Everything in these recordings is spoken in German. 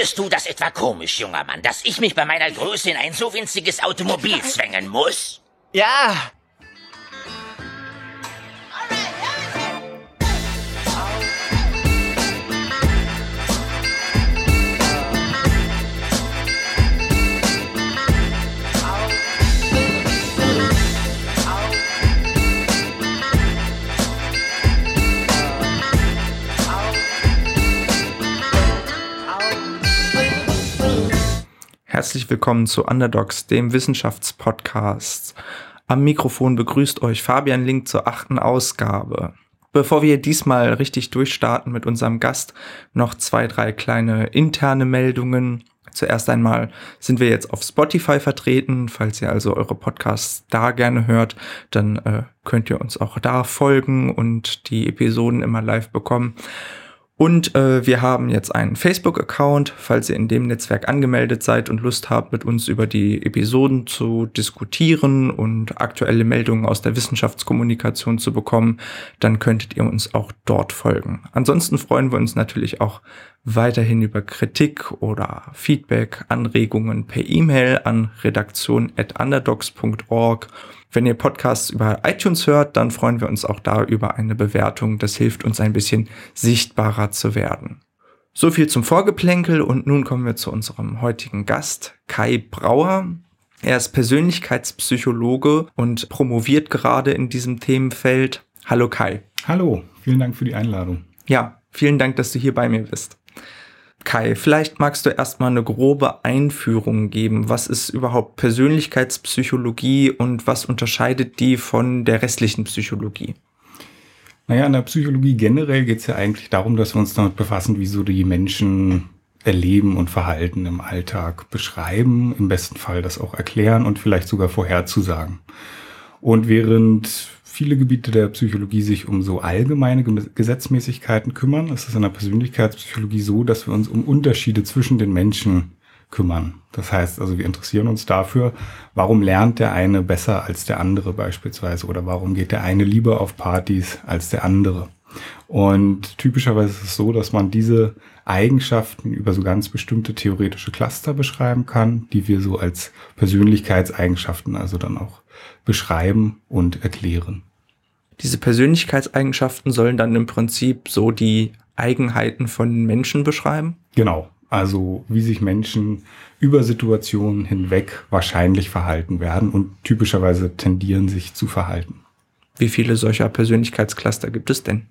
Findest du das etwa komisch, junger Mann, dass ich mich bei meiner Größe in ein so winziges Automobil zwängen muss? Ja, Herzlich willkommen zu Underdogs, dem Wissenschaftspodcast. Am Mikrofon begrüßt euch Fabian Link zur achten Ausgabe. Bevor wir diesmal richtig durchstarten mit unserem Gast, noch zwei, drei kleine interne Meldungen. Zuerst einmal sind wir jetzt auf Spotify vertreten. Falls ihr also eure Podcasts da gerne hört, dann äh, könnt ihr uns auch da folgen und die Episoden immer live bekommen. Und äh, wir haben jetzt einen Facebook-Account, falls ihr in dem Netzwerk angemeldet seid und Lust habt, mit uns über die Episoden zu diskutieren und aktuelle Meldungen aus der Wissenschaftskommunikation zu bekommen, dann könntet ihr uns auch dort folgen. Ansonsten freuen wir uns natürlich auch weiterhin über Kritik oder Feedback, Anregungen per E-Mail an redaktion.underdogs.org wenn ihr Podcasts über iTunes hört, dann freuen wir uns auch da über eine Bewertung. Das hilft uns ein bisschen sichtbarer zu werden. So viel zum Vorgeplänkel und nun kommen wir zu unserem heutigen Gast, Kai Brauer. Er ist Persönlichkeitspsychologe und promoviert gerade in diesem Themenfeld. Hallo Kai. Hallo, vielen Dank für die Einladung. Ja, vielen Dank, dass du hier bei mir bist. Kai, vielleicht magst du erstmal eine grobe Einführung geben. Was ist überhaupt Persönlichkeitspsychologie und was unterscheidet die von der restlichen Psychologie? Naja, in der Psychologie generell geht es ja eigentlich darum, dass wir uns damit befassen, wie so die Menschen erleben und Verhalten im Alltag beschreiben, im besten Fall das auch erklären und vielleicht sogar vorherzusagen. Und während viele Gebiete der Psychologie sich um so allgemeine Gesetzmäßigkeiten kümmern. Es ist in der Persönlichkeitspsychologie so, dass wir uns um Unterschiede zwischen den Menschen kümmern. Das heißt also, wir interessieren uns dafür, warum lernt der eine besser als der andere beispielsweise oder warum geht der eine lieber auf Partys als der andere. Und typischerweise ist es so, dass man diese Eigenschaften über so ganz bestimmte theoretische Cluster beschreiben kann, die wir so als Persönlichkeitseigenschaften also dann auch beschreiben und erklären. Diese Persönlichkeitseigenschaften sollen dann im Prinzip so die Eigenheiten von Menschen beschreiben? Genau. Also wie sich Menschen über Situationen hinweg wahrscheinlich verhalten werden und typischerweise tendieren sich zu verhalten. Wie viele solcher Persönlichkeitscluster gibt es denn?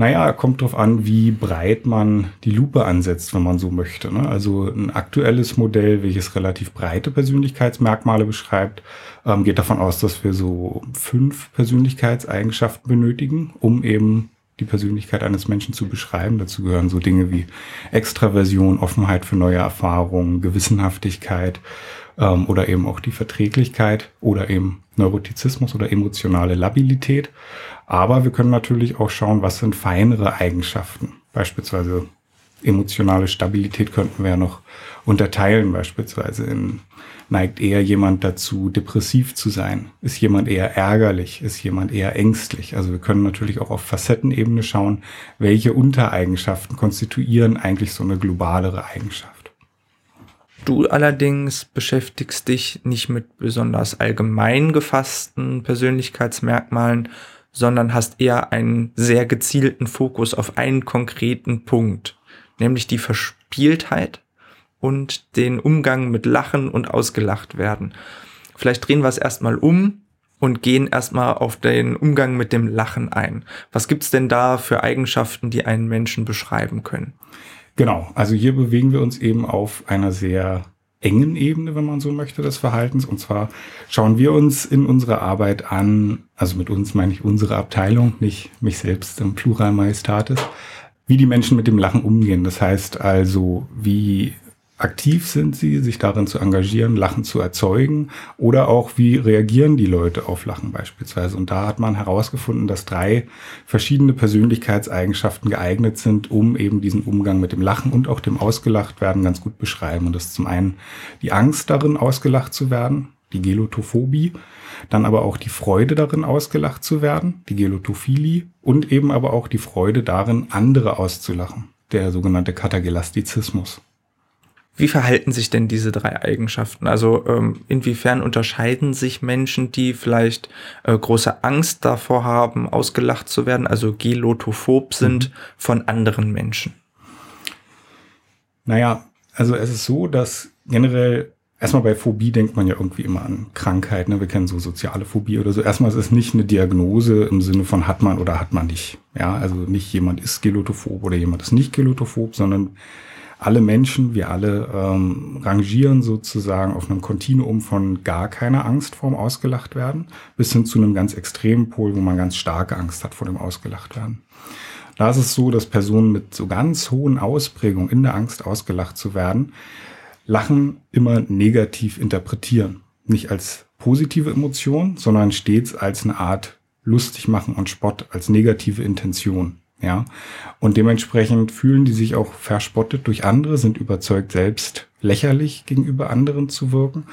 Naja, kommt drauf an, wie breit man die Lupe ansetzt, wenn man so möchte. Ne? Also ein aktuelles Modell, welches relativ breite Persönlichkeitsmerkmale beschreibt, ähm, geht davon aus, dass wir so fünf Persönlichkeitseigenschaften benötigen, um eben die Persönlichkeit eines Menschen zu beschreiben. Dazu gehören so Dinge wie Extraversion, Offenheit für neue Erfahrungen, Gewissenhaftigkeit ähm, oder eben auch die Verträglichkeit oder eben Neurotizismus oder emotionale Labilität. Aber wir können natürlich auch schauen, was sind feinere Eigenschaften. Beispielsweise emotionale Stabilität könnten wir ja noch unterteilen, beispielsweise in neigt eher jemand dazu, depressiv zu sein? Ist jemand eher ärgerlich? Ist jemand eher ängstlich? Also wir können natürlich auch auf Facettenebene schauen, welche Untereigenschaften konstituieren eigentlich so eine globalere Eigenschaft. Du allerdings beschäftigst dich nicht mit besonders allgemein gefassten Persönlichkeitsmerkmalen, sondern hast eher einen sehr gezielten Fokus auf einen konkreten Punkt, nämlich die Verspieltheit und den Umgang mit Lachen und ausgelacht werden. Vielleicht drehen wir es erstmal um und gehen erstmal auf den Umgang mit dem Lachen ein. Was gibt's denn da für Eigenschaften, die einen Menschen beschreiben können? Genau, also hier bewegen wir uns eben auf einer sehr engen Ebene, wenn man so möchte, des Verhaltens. Und zwar schauen wir uns in unserer Arbeit an, also mit uns meine ich unsere Abteilung, nicht mich selbst im Plural Majestatis, wie die Menschen mit dem Lachen umgehen. Das heißt also, wie aktiv sind sie, sich darin zu engagieren, Lachen zu erzeugen oder auch wie reagieren die Leute auf Lachen beispielsweise. Und da hat man herausgefunden, dass drei verschiedene Persönlichkeitseigenschaften geeignet sind, um eben diesen Umgang mit dem Lachen und auch dem ausgelacht werden ganz gut beschreiben. Und das ist zum einen die Angst darin, ausgelacht zu werden, die Gelotophobie, dann aber auch die Freude darin, ausgelacht zu werden, die Gelotophilie und eben aber auch die Freude darin, andere auszulachen der sogenannte Katagelastizismus. Wie verhalten sich denn diese drei Eigenschaften? Also ähm, inwiefern unterscheiden sich Menschen, die vielleicht äh, große Angst davor haben, ausgelacht zu werden, also gelotophob sind, mhm. von anderen Menschen? Naja, also es ist so, dass generell erstmal bei Phobie denkt man ja irgendwie immer an Krankheit. Ne? Wir kennen so soziale Phobie oder so. Erstmal ist es nicht eine Diagnose im Sinne von hat man oder hat man nicht. Ja, also nicht jemand ist gelotophob oder jemand ist nicht gelotophob, sondern alle Menschen, wir alle ähm, rangieren sozusagen auf einem Kontinuum von gar keiner Angst vorm Ausgelacht werden, bis hin zu einem ganz extremen Pol, wo man ganz starke Angst hat vor dem Ausgelacht werden. Da ist es so, dass Personen mit so ganz hohen Ausprägungen in der Angst ausgelacht zu werden, Lachen immer negativ interpretieren. Nicht als positive Emotion, sondern stets als eine Art lustig machen und Spott, als negative Intention. Ja. Und dementsprechend fühlen die sich auch verspottet durch andere, sind überzeugt, selbst lächerlich gegenüber anderen zu wirken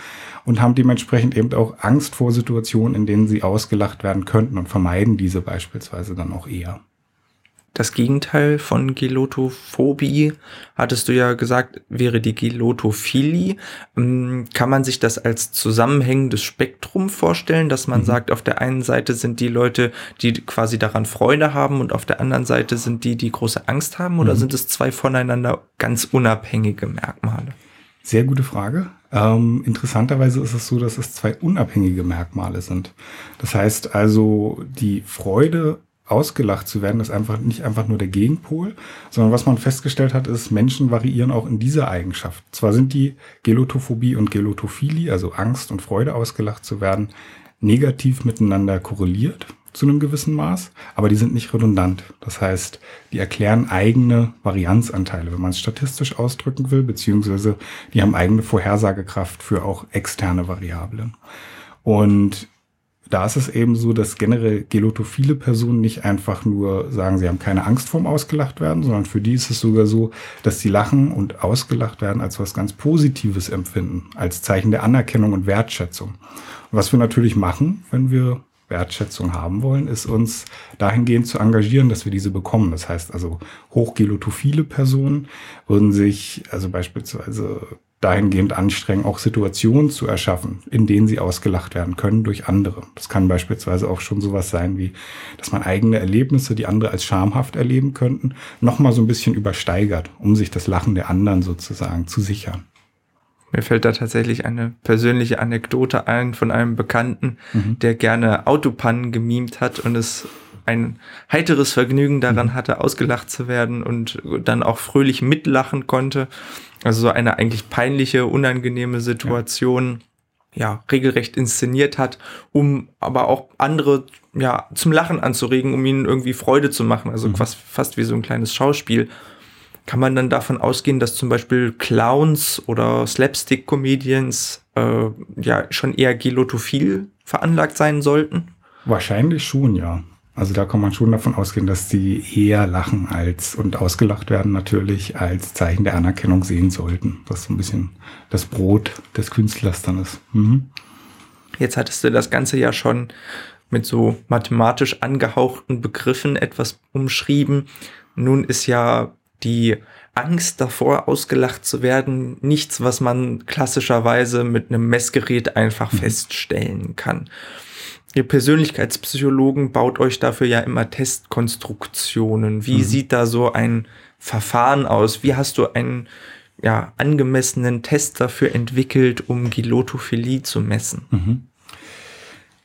und haben dementsprechend eben auch Angst vor Situationen, in denen sie ausgelacht werden könnten und vermeiden diese beispielsweise dann auch eher das Gegenteil von Gelotophobie, hattest du ja gesagt, wäre die Gelotophilie. Ähm, kann man sich das als zusammenhängendes Spektrum vorstellen, dass man mhm. sagt, auf der einen Seite sind die Leute, die quasi daran Freude haben und auf der anderen Seite sind die, die große Angst haben oder mhm. sind es zwei voneinander ganz unabhängige Merkmale? Sehr gute Frage. Ähm, interessanterweise ist es so, dass es zwei unabhängige Merkmale sind. Das heißt also, die Freude ausgelacht zu werden, ist einfach nicht einfach nur der Gegenpol, sondern was man festgestellt hat, ist, Menschen variieren auch in dieser Eigenschaft. Zwar sind die Gelotophobie und Gelotophilie, also Angst und Freude ausgelacht zu werden, negativ miteinander korreliert zu einem gewissen Maß, aber die sind nicht redundant. Das heißt, die erklären eigene Varianzanteile, wenn man es statistisch ausdrücken will, beziehungsweise die haben eigene Vorhersagekraft für auch externe Variablen. Und da ist es eben so, dass generell gelotophile Personen nicht einfach nur sagen, sie haben keine Angst vorm Ausgelacht werden, sondern für die ist es sogar so, dass sie lachen und ausgelacht werden als was ganz Positives empfinden, als Zeichen der Anerkennung und Wertschätzung. Und was wir natürlich machen, wenn wir Wertschätzung haben wollen, ist uns dahingehend zu engagieren, dass wir diese bekommen. Das heißt also, hochgelotophile Personen würden sich, also beispielsweise dahingehend anstrengen, auch Situationen zu erschaffen, in denen sie ausgelacht werden können durch andere. Das kann beispielsweise auch schon sowas sein wie, dass man eigene Erlebnisse, die andere als schamhaft erleben könnten, nochmal so ein bisschen übersteigert, um sich das Lachen der anderen sozusagen zu sichern. Mir fällt da tatsächlich eine persönliche Anekdote ein von einem Bekannten, mhm. der gerne Autopannen gemimt hat und es ein heiteres Vergnügen daran mhm. hatte, ausgelacht zu werden und dann auch fröhlich mitlachen konnte. Also so eine eigentlich peinliche, unangenehme Situation. Ja. ja, regelrecht inszeniert hat, um aber auch andere ja zum Lachen anzuregen, um ihnen irgendwie Freude zu machen. Also mhm. fast, fast wie so ein kleines Schauspiel. Kann man dann davon ausgehen, dass zum Beispiel Clowns oder Slapstick-Comedians äh, ja schon eher gelotophil veranlagt sein sollten? Wahrscheinlich schon, ja. Also da kann man schon davon ausgehen, dass die eher lachen als und ausgelacht werden natürlich als Zeichen der Anerkennung sehen sollten. Was so ein bisschen das Brot des Künstlers dann ist. Mhm. Jetzt hattest du das Ganze ja schon mit so mathematisch angehauchten Begriffen etwas umschrieben. Nun ist ja die Angst davor, ausgelacht zu werden, nichts, was man klassischerweise mit einem Messgerät einfach mhm. feststellen kann. Ihr Persönlichkeitspsychologen baut euch dafür ja immer Testkonstruktionen. Wie mhm. sieht da so ein Verfahren aus? Wie hast du einen ja, angemessenen Test dafür entwickelt, um Gilotophilie zu messen? Mhm.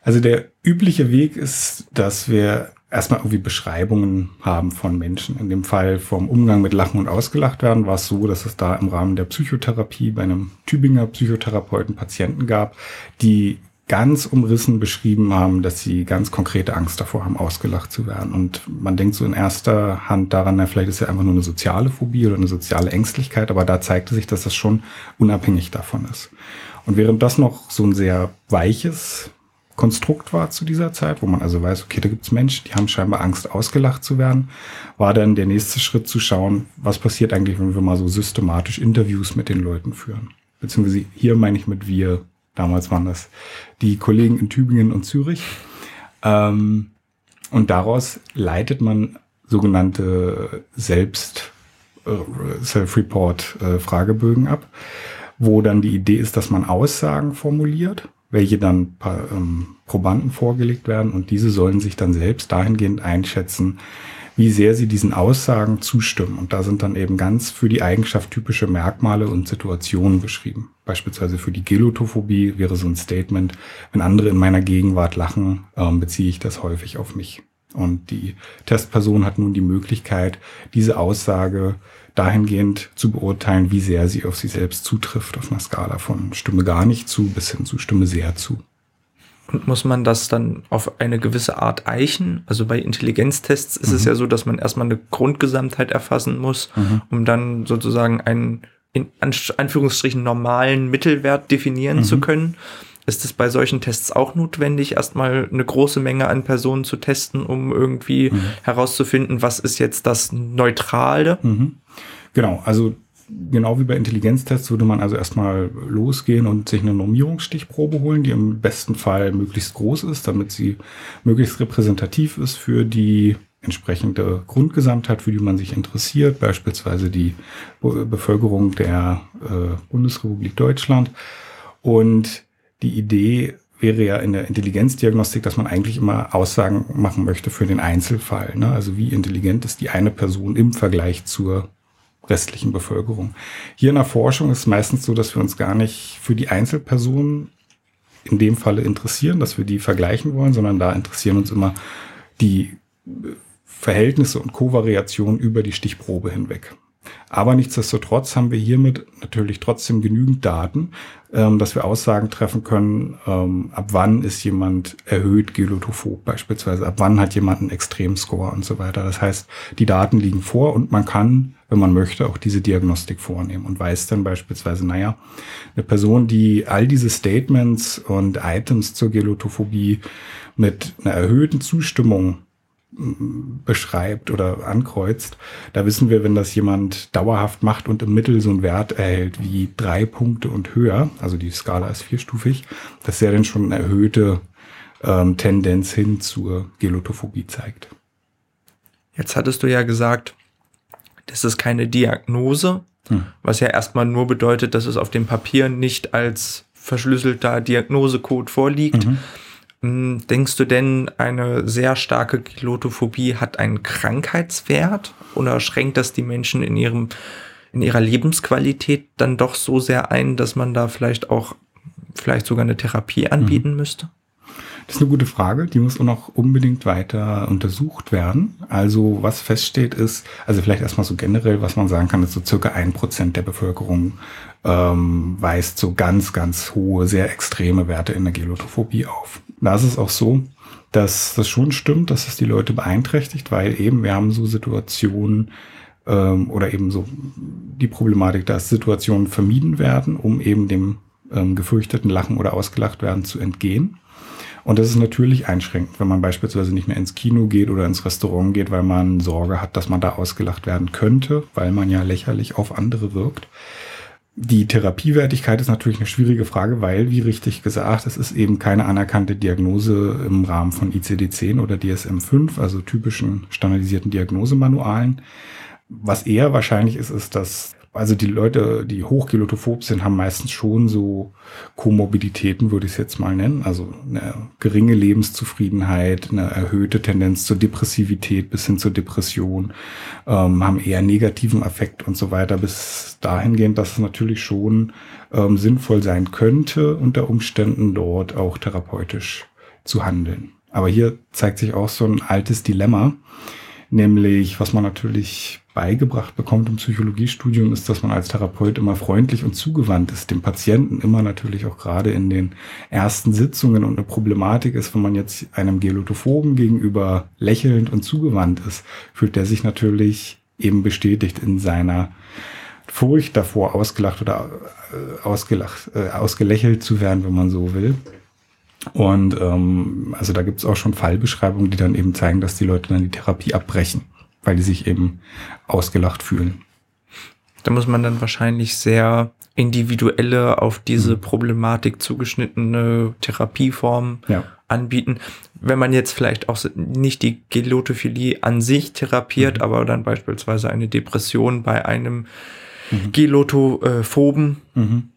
Also der übliche Weg ist, dass wir erstmal irgendwie Beschreibungen haben von Menschen. In dem Fall vom Umgang mit Lachen und Ausgelacht werden war es so, dass es da im Rahmen der Psychotherapie bei einem Tübinger Psychotherapeuten Patienten gab, die ganz umrissen beschrieben haben, dass sie ganz konkrete Angst davor haben, ausgelacht zu werden. Und man denkt so in erster Hand daran, na, vielleicht ist ja einfach nur eine soziale Phobie oder eine soziale Ängstlichkeit, aber da zeigte sich, dass das schon unabhängig davon ist. Und während das noch so ein sehr weiches Konstrukt war zu dieser Zeit, wo man also weiß, okay, da gibt es Menschen, die haben scheinbar Angst, ausgelacht zu werden, war dann der nächste Schritt zu schauen, was passiert eigentlich, wenn wir mal so systematisch Interviews mit den Leuten führen. Beziehungsweise hier meine ich mit wir Damals waren das die Kollegen in Tübingen und Zürich. Ähm, und daraus leitet man sogenannte Selbst, äh, Self-Report-Fragebögen ab, wo dann die Idee ist, dass man Aussagen formuliert, welche dann ähm, Probanden vorgelegt werden und diese sollen sich dann selbst dahingehend einschätzen, wie sehr sie diesen Aussagen zustimmen. Und da sind dann eben ganz für die Eigenschaft typische Merkmale und Situationen beschrieben. Beispielsweise für die Gelotophobie wäre so ein Statement, wenn andere in meiner Gegenwart lachen, ähm, beziehe ich das häufig auf mich. Und die Testperson hat nun die Möglichkeit, diese Aussage dahingehend zu beurteilen, wie sehr sie auf sie selbst zutrifft, auf einer Skala von Stimme gar nicht zu bis hin zu Stimme sehr zu. Und muss man das dann auf eine gewisse Art eichen? Also bei Intelligenztests ist mhm. es ja so, dass man erstmal eine Grundgesamtheit erfassen muss, mhm. um dann sozusagen einen in Anführungsstrichen normalen Mittelwert definieren mhm. zu können. Ist es bei solchen Tests auch notwendig, erstmal eine große Menge an Personen zu testen, um irgendwie mhm. herauszufinden, was ist jetzt das Neutrale? Mhm. Genau, also genau wie bei Intelligenztests würde man also erstmal losgehen und sich eine Normierungsstichprobe holen, die im besten Fall möglichst groß ist, damit sie möglichst repräsentativ ist für die entsprechende Grundgesamtheit, für die man sich interessiert, beispielsweise die Bevölkerung der äh, Bundesrepublik Deutschland. Und die Idee wäre ja in der Intelligenzdiagnostik, dass man eigentlich immer Aussagen machen möchte für den Einzelfall. Ne? Also wie intelligent ist die eine Person im Vergleich zur restlichen Bevölkerung. Hier in der Forschung ist es meistens so, dass wir uns gar nicht für die Einzelpersonen in dem Falle interessieren, dass wir die vergleichen wollen, sondern da interessieren uns immer die Verhältnisse und Kovariationen über die Stichprobe hinweg. Aber nichtsdestotrotz haben wir hiermit natürlich trotzdem genügend Daten, ähm, dass wir Aussagen treffen können, ähm, ab wann ist jemand erhöht gelotophob beispielsweise, ab wann hat jemand einen Extremscore und so weiter. Das heißt, die Daten liegen vor und man kann, wenn man möchte, auch diese Diagnostik vornehmen und weiß dann beispielsweise, naja, eine Person, die all diese Statements und Items zur Gelotophobie mit einer erhöhten Zustimmung beschreibt oder ankreuzt, da wissen wir, wenn das jemand dauerhaft macht und im Mittel so einen Wert erhält wie drei Punkte und höher, also die Skala ist vierstufig, dass er dann schon eine erhöhte ähm, Tendenz hin zur Gelotophobie zeigt. Jetzt hattest du ja gesagt, das ist keine Diagnose, hm. was ja erstmal nur bedeutet, dass es auf dem Papier nicht als verschlüsselter Diagnosecode vorliegt. Mhm. Hm, denkst du denn, eine sehr starke Kilotophobie hat einen Krankheitswert oder schränkt das die Menschen in ihrem, in ihrer Lebensqualität dann doch so sehr ein, dass man da vielleicht auch, vielleicht sogar eine Therapie anbieten mhm. müsste? Das ist eine gute Frage, die muss auch noch unbedingt weiter untersucht werden. Also was feststeht ist, also vielleicht erstmal so generell, was man sagen kann, ist so circa ein Prozent der Bevölkerung ähm, weist so ganz, ganz hohe, sehr extreme Werte in der Gelotophobie auf. Da ist es auch so, dass das schon stimmt, dass es die Leute beeinträchtigt, weil eben wir haben so Situationen ähm, oder eben so die Problematik, dass Situationen vermieden werden, um eben dem ähm, gefürchteten Lachen oder ausgelacht werden zu entgehen. Und das ist natürlich einschränkend, wenn man beispielsweise nicht mehr ins Kino geht oder ins Restaurant geht, weil man Sorge hat, dass man da ausgelacht werden könnte, weil man ja lächerlich auf andere wirkt. Die Therapiewertigkeit ist natürlich eine schwierige Frage, weil, wie richtig gesagt, es ist eben keine anerkannte Diagnose im Rahmen von ICD-10 oder DSM-5, also typischen standardisierten Diagnosemanualen. Was eher wahrscheinlich ist, ist, dass also die Leute, die hochgelotophob sind, haben meistens schon so Komorbiditäten, würde ich es jetzt mal nennen. Also eine geringe Lebenszufriedenheit, eine erhöhte Tendenz zur Depressivität bis hin zur Depression, ähm, haben eher negativen Effekt und so weiter, bis dahingehend, dass es natürlich schon ähm, sinnvoll sein könnte, unter Umständen dort auch therapeutisch zu handeln. Aber hier zeigt sich auch so ein altes Dilemma, nämlich was man natürlich beigebracht bekommt im Psychologiestudium, ist, dass man als Therapeut immer freundlich und zugewandt ist, dem Patienten immer natürlich auch gerade in den ersten Sitzungen und eine Problematik ist, wenn man jetzt einem Gelotophoben gegenüber lächelnd und zugewandt ist, fühlt der sich natürlich eben bestätigt in seiner Furcht davor, ausgelacht oder äh, ausgelacht, äh, ausgelächelt zu werden, wenn man so will. Und ähm, also da gibt es auch schon Fallbeschreibungen, die dann eben zeigen, dass die Leute dann die Therapie abbrechen weil die sich eben ausgelacht fühlen. Da muss man dann wahrscheinlich sehr individuelle, auf diese mhm. Problematik zugeschnittene Therapieformen ja. anbieten. wenn man jetzt vielleicht auch nicht die Gelotophilie an sich therapiert, mhm. aber dann beispielsweise eine Depression bei einem mhm. Gelotophoben, mhm.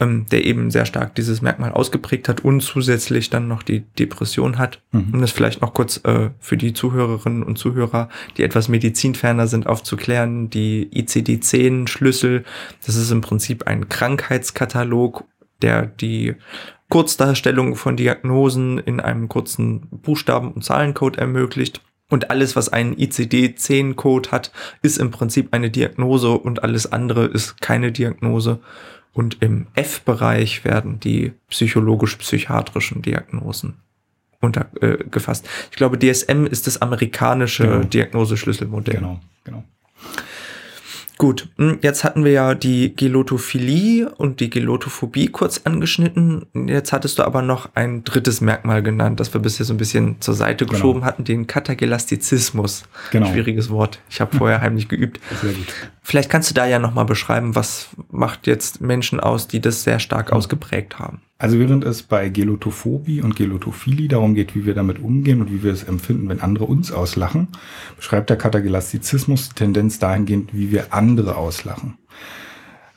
Ähm, der eben sehr stark dieses Merkmal ausgeprägt hat und zusätzlich dann noch die Depression hat. Mhm. Um das vielleicht noch kurz äh, für die Zuhörerinnen und Zuhörer, die etwas medizinferner sind, aufzuklären. Die ICD-10-Schlüssel, das ist im Prinzip ein Krankheitskatalog, der die Kurzdarstellung von Diagnosen in einem kurzen Buchstaben- und Zahlencode ermöglicht. Und alles, was einen ICD-10-Code hat, ist im Prinzip eine Diagnose und alles andere ist keine Diagnose. Und im F-Bereich werden die psychologisch-psychiatrischen Diagnosen untergefasst. Äh, ich glaube, DSM ist das amerikanische genau. Diagnoseschlüsselmodell. Genau, genau. Gut, hm, jetzt hatten wir ja die Gelotophilie und die Gelotophobie kurz angeschnitten. Jetzt hattest du aber noch ein drittes Merkmal genannt, das wir bisher so ein bisschen zur Seite genau. geschoben hatten, den Katagelastizismus. Genau. Schwieriges Wort. Ich habe vorher heimlich geübt. Sehr gut. Vielleicht kannst du da ja nochmal beschreiben, was macht jetzt Menschen aus, die das sehr stark ausgeprägt haben. Also während es bei Gelotophobie und Gelotophilie darum geht, wie wir damit umgehen und wie wir es empfinden, wenn andere uns auslachen, beschreibt der Katagelastizismus die Tendenz dahingehend, wie wir andere auslachen.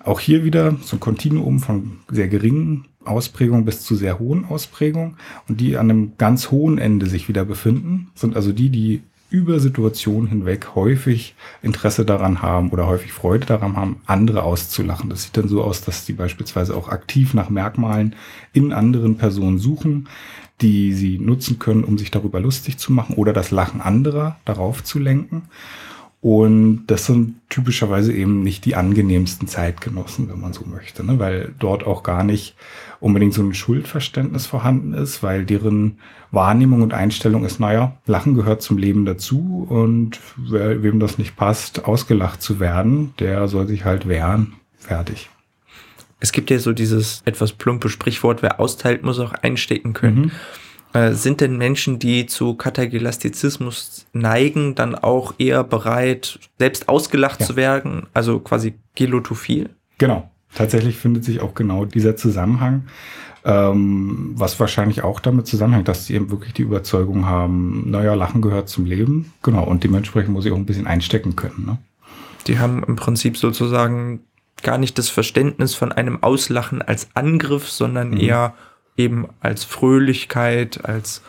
Auch hier wieder so ein Kontinuum von sehr geringen Ausprägungen bis zu sehr hohen Ausprägungen und die an einem ganz hohen Ende sich wieder befinden, sind also die, die über Situationen hinweg häufig Interesse daran haben oder häufig Freude daran haben, andere auszulachen. Das sieht dann so aus, dass die beispielsweise auch aktiv nach Merkmalen in anderen Personen suchen, die sie nutzen können, um sich darüber lustig zu machen oder das Lachen anderer darauf zu lenken. Und das sind typischerweise eben nicht die angenehmsten Zeitgenossen, wenn man so möchte, ne? weil dort auch gar nicht unbedingt so ein Schuldverständnis vorhanden ist, weil deren Wahrnehmung und Einstellung ist, naja, Lachen gehört zum Leben dazu und wer, wem das nicht passt, ausgelacht zu werden, der soll sich halt wehren. Fertig. Es gibt ja so dieses etwas plumpe Sprichwort, wer austeilt, muss auch einstecken können. Mhm. Äh, sind denn Menschen, die zu Katagelastizismus neigen, dann auch eher bereit, selbst ausgelacht ja. zu werden, also quasi gelotophil? Genau. Tatsächlich findet sich auch genau dieser Zusammenhang, ähm, was wahrscheinlich auch damit zusammenhängt, dass sie eben wirklich die Überzeugung haben, naja, Lachen gehört zum Leben. Genau. Und dementsprechend muss ich auch ein bisschen einstecken können. Ne? Die haben im Prinzip sozusagen gar nicht das Verständnis von einem Auslachen als Angriff, sondern mhm. eher eben als Fröhlichkeit, als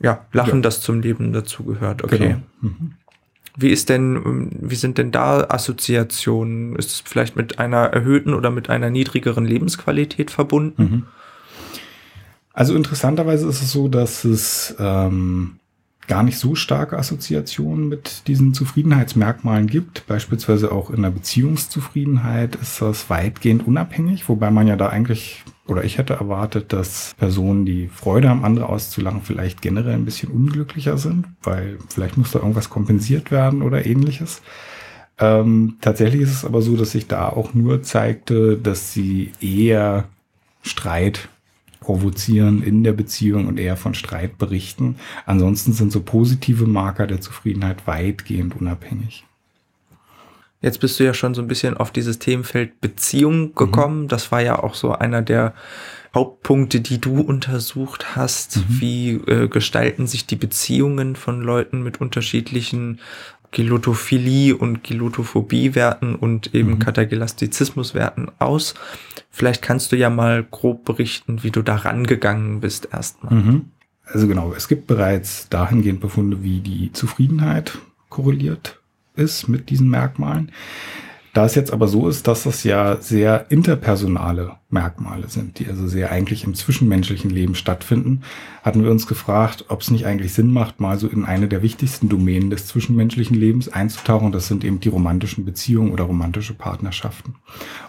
ja, Lachen, ja. das zum Leben dazugehört. Okay. Genau. Mhm. Wie ist denn, wie sind denn da Assoziationen? Ist es vielleicht mit einer erhöhten oder mit einer niedrigeren Lebensqualität verbunden? Mhm. Also interessanterweise ist es so, dass es ähm, gar nicht so starke Assoziationen mit diesen Zufriedenheitsmerkmalen gibt. Beispielsweise auch in der Beziehungszufriedenheit ist das weitgehend unabhängig, wobei man ja da eigentlich oder ich hätte erwartet, dass Personen, die Freude haben, andere auszulachen, vielleicht generell ein bisschen unglücklicher sind, weil vielleicht muss da irgendwas kompensiert werden oder ähnliches. Ähm, tatsächlich ist es aber so, dass sich da auch nur zeigte, dass sie eher Streit provozieren in der Beziehung und eher von Streit berichten. Ansonsten sind so positive Marker der Zufriedenheit weitgehend unabhängig. Jetzt bist du ja schon so ein bisschen auf dieses Themenfeld Beziehung mhm. gekommen. Mhm. Das war ja auch so einer der Hauptpunkte, die du untersucht hast. Mhm. Wie äh, gestalten sich die Beziehungen von Leuten mit unterschiedlichen Gelotophilie und Gelotophobie-Werten und eben mhm. Katagelastizismus-Werten aus? Vielleicht kannst du ja mal grob berichten, wie du da rangegangen bist erstmal. Mhm. Also genau, es gibt bereits dahingehend Befunde, wie die Zufriedenheit korreliert ist mit diesen Merkmalen. Da es jetzt aber so ist, dass das ja sehr interpersonale Merkmale sind, die also sehr eigentlich im zwischenmenschlichen Leben stattfinden, hatten wir uns gefragt, ob es nicht eigentlich Sinn macht, mal so in eine der wichtigsten Domänen des zwischenmenschlichen Lebens einzutauchen. Das sind eben die romantischen Beziehungen oder romantische Partnerschaften.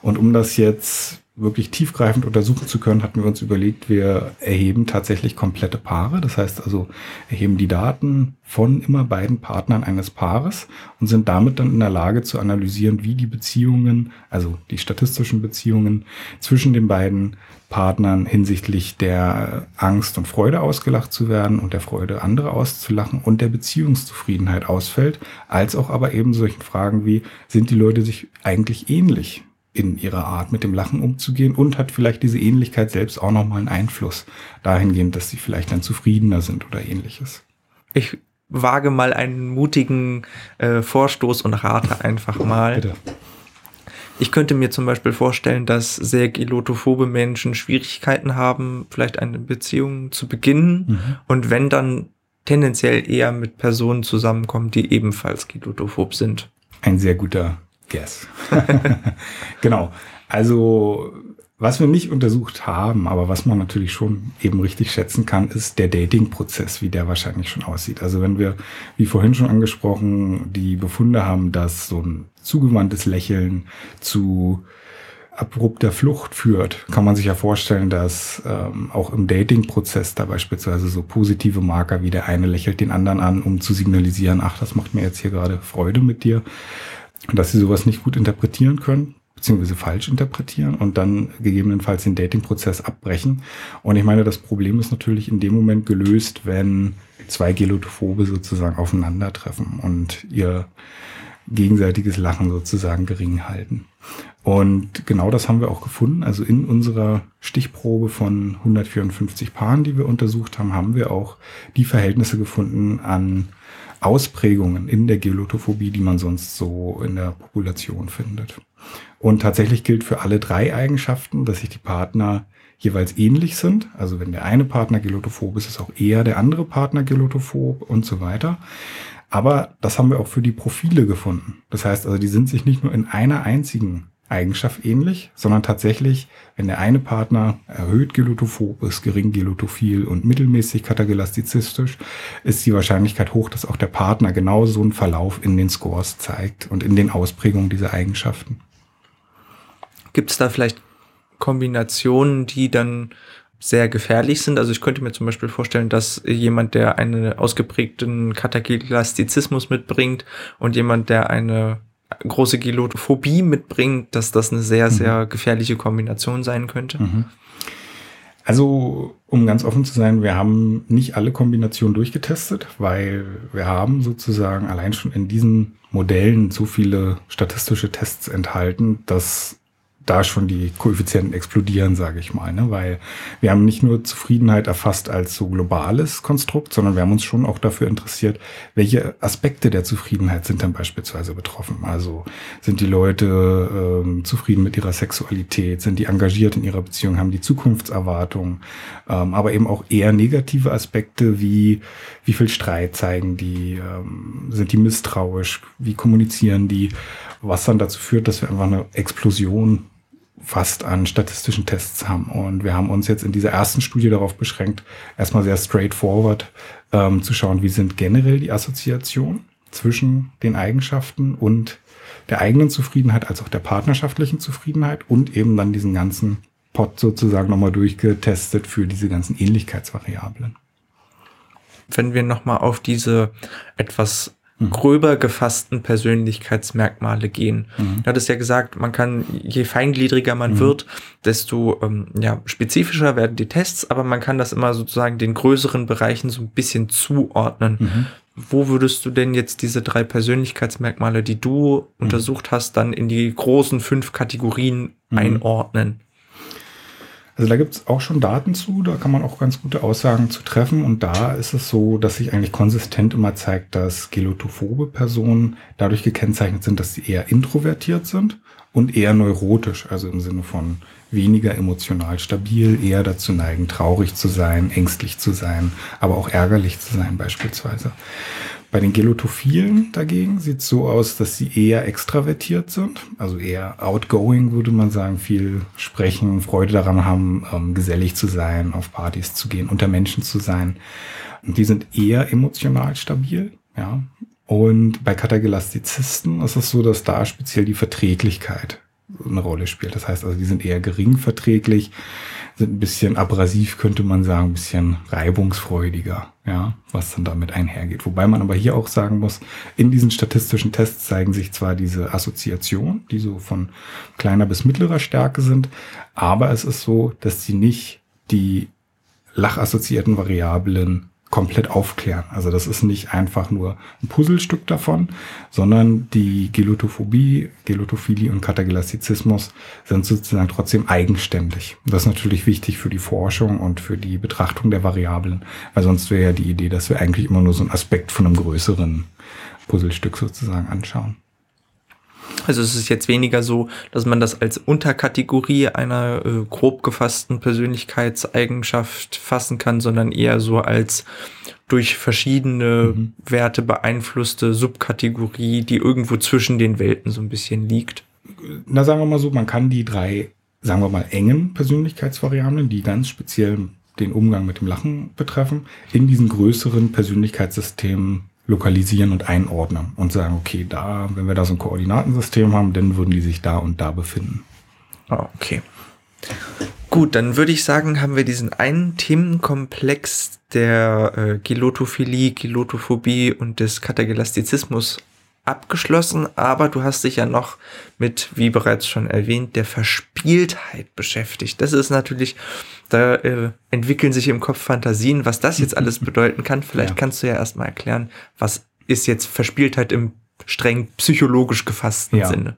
Und um das jetzt wirklich tiefgreifend untersuchen zu können, hatten wir uns überlegt, wir erheben tatsächlich komplette Paare. Das heißt also, erheben die Daten von immer beiden Partnern eines Paares und sind damit dann in der Lage zu analysieren, wie die Beziehungen, also die statistischen Beziehungen zwischen den beiden Partnern hinsichtlich der Angst und Freude ausgelacht zu werden und der Freude andere auszulachen und der Beziehungszufriedenheit ausfällt, als auch aber eben solchen Fragen wie, sind die Leute sich eigentlich ähnlich? In ihrer Art mit dem Lachen umzugehen und hat vielleicht diese Ähnlichkeit selbst auch nochmal einen Einfluss dahingehend, dass sie vielleicht dann zufriedener sind oder ähnliches. Ich wage mal einen mutigen äh, Vorstoß und rate einfach mal. Bitte. Ich könnte mir zum Beispiel vorstellen, dass sehr gelotophobe Menschen Schwierigkeiten haben, vielleicht eine Beziehung zu beginnen mhm. und wenn dann tendenziell eher mit Personen zusammenkommen, die ebenfalls gelotophob sind. Ein sehr guter Guess. genau. Also was wir nicht untersucht haben, aber was man natürlich schon eben richtig schätzen kann, ist der Dating-Prozess, wie der wahrscheinlich schon aussieht. Also wenn wir, wie vorhin schon angesprochen, die Befunde haben, dass so ein zugewandtes Lächeln zu abrupter Flucht führt, kann man sich ja vorstellen, dass ähm, auch im Dating-Prozess da beispielsweise so positive Marker wie der eine lächelt den anderen an, um zu signalisieren, ach, das macht mir jetzt hier gerade Freude mit dir, dass sie sowas nicht gut interpretieren können beziehungsweise falsch interpretieren und dann gegebenenfalls den Dating-Prozess abbrechen. Und ich meine, das Problem ist natürlich in dem Moment gelöst, wenn zwei Gelotophobe sozusagen aufeinandertreffen und ihr gegenseitiges Lachen sozusagen gering halten. Und genau das haben wir auch gefunden. Also in unserer Stichprobe von 154 Paaren, die wir untersucht haben, haben wir auch die Verhältnisse gefunden an Ausprägungen in der Gelotophobie, die man sonst so in der Population findet. Und tatsächlich gilt für alle drei Eigenschaften, dass sich die Partner jeweils ähnlich sind. Also wenn der eine Partner gelotophob ist, ist auch eher der andere Partner gelotophob und so weiter. Aber das haben wir auch für die Profile gefunden. Das heißt also, die sind sich nicht nur in einer einzigen Eigenschaft ähnlich, sondern tatsächlich, wenn der eine Partner erhöht gelotophob ist, gering gelotophil und mittelmäßig katagelastizistisch, ist die Wahrscheinlichkeit hoch, dass auch der Partner genau so einen Verlauf in den Scores zeigt und in den Ausprägungen dieser Eigenschaften. Gibt es da vielleicht Kombinationen, die dann sehr gefährlich sind. Also ich könnte mir zum Beispiel vorstellen, dass jemand, der einen ausgeprägten Katagelastizismus mitbringt und jemand, der eine große Gelotophobie mitbringt, dass das eine sehr, mhm. sehr gefährliche Kombination sein könnte? Mhm. Also, um ganz offen zu sein, wir haben nicht alle Kombinationen durchgetestet, weil wir haben sozusagen allein schon in diesen Modellen so viele statistische Tests enthalten, dass da schon die Koeffizienten explodieren, sage ich mal, ne? weil wir haben nicht nur Zufriedenheit erfasst als so globales Konstrukt, sondern wir haben uns schon auch dafür interessiert, welche Aspekte der Zufriedenheit sind dann beispielsweise betroffen. Also sind die Leute ähm, zufrieden mit ihrer Sexualität, sind die engagiert in ihrer Beziehung, haben die Zukunftserwartungen, ähm, aber eben auch eher negative Aspekte wie wie viel Streit zeigen die, ähm, sind die misstrauisch, wie kommunizieren die, was dann dazu führt, dass wir einfach eine Explosion fast an statistischen Tests haben. Und wir haben uns jetzt in dieser ersten Studie darauf beschränkt, erstmal sehr straightforward ähm, zu schauen, wie sind generell die Assoziationen zwischen den Eigenschaften und der eigenen Zufriedenheit als auch der partnerschaftlichen Zufriedenheit und eben dann diesen ganzen Pot sozusagen nochmal durchgetestet für diese ganzen Ähnlichkeitsvariablen. Wenn wir nochmal auf diese etwas. Gröber gefassten Persönlichkeitsmerkmale gehen. Mhm. Du hattest ja gesagt, man kann, je feingliedriger man mhm. wird, desto ähm, ja, spezifischer werden die Tests, aber man kann das immer sozusagen den größeren Bereichen so ein bisschen zuordnen. Mhm. Wo würdest du denn jetzt diese drei Persönlichkeitsmerkmale, die du mhm. untersucht hast, dann in die großen fünf Kategorien mhm. einordnen? Also da gibt es auch schon Daten zu, da kann man auch ganz gute Aussagen zu treffen. Und da ist es so, dass sich eigentlich konsistent immer zeigt, dass gelotophobe Personen dadurch gekennzeichnet sind, dass sie eher introvertiert sind und eher neurotisch, also im Sinne von weniger emotional stabil, eher dazu neigen, traurig zu sein, ängstlich zu sein, aber auch ärgerlich zu sein beispielsweise. Bei den Gelotophilen dagegen sieht es so aus, dass sie eher extravertiert sind, also eher outgoing, würde man sagen, viel sprechen, Freude daran haben, ähm, gesellig zu sein, auf Partys zu gehen, unter Menschen zu sein. Und die sind eher emotional stabil, ja. Und bei Katagelastizisten ist es so, dass da speziell die Verträglichkeit eine Rolle spielt. Das heißt also, die sind eher gering verträglich, sind ein bisschen abrasiv, könnte man sagen, ein bisschen reibungsfreudiger, ja, was dann damit einhergeht. Wobei man aber hier auch sagen muss, in diesen statistischen Tests zeigen sich zwar diese Assoziationen, die so von kleiner bis mittlerer Stärke sind, aber es ist so, dass sie nicht die lachassoziierten Variablen komplett aufklären. Also das ist nicht einfach nur ein Puzzlestück davon, sondern die Gelotophobie, Gelotophilie und Katagelastizismus sind sozusagen trotzdem eigenständig. Das ist natürlich wichtig für die Forschung und für die Betrachtung der Variablen, weil sonst wäre ja die Idee, dass wir eigentlich immer nur so einen Aspekt von einem größeren Puzzlestück sozusagen anschauen. Also es ist jetzt weniger so, dass man das als Unterkategorie einer äh, grob gefassten Persönlichkeitseigenschaft fassen kann, sondern eher so als durch verschiedene mhm. Werte beeinflusste Subkategorie, die irgendwo zwischen den Welten so ein bisschen liegt. Na, sagen wir mal so, man kann die drei, sagen wir mal, engen Persönlichkeitsvariablen, die ganz speziell den Umgang mit dem Lachen betreffen, in diesen größeren Persönlichkeitssystemen lokalisieren und einordnen und sagen, okay, da, wenn wir da so ein Koordinatensystem haben, dann würden die sich da und da befinden. Ah, okay. Gut, dann würde ich sagen, haben wir diesen einen Themenkomplex der äh, Gelotophilie, Gelotophobie und des Katagelastizismus abgeschlossen, aber du hast dich ja noch mit, wie bereits schon erwähnt, der Verspieltheit beschäftigt. Das ist natürlich, da äh, entwickeln sich im Kopf Fantasien, was das jetzt alles bedeuten kann. Vielleicht ja. kannst du ja erstmal erklären, was ist jetzt Verspieltheit im streng psychologisch gefassten ja. Sinne.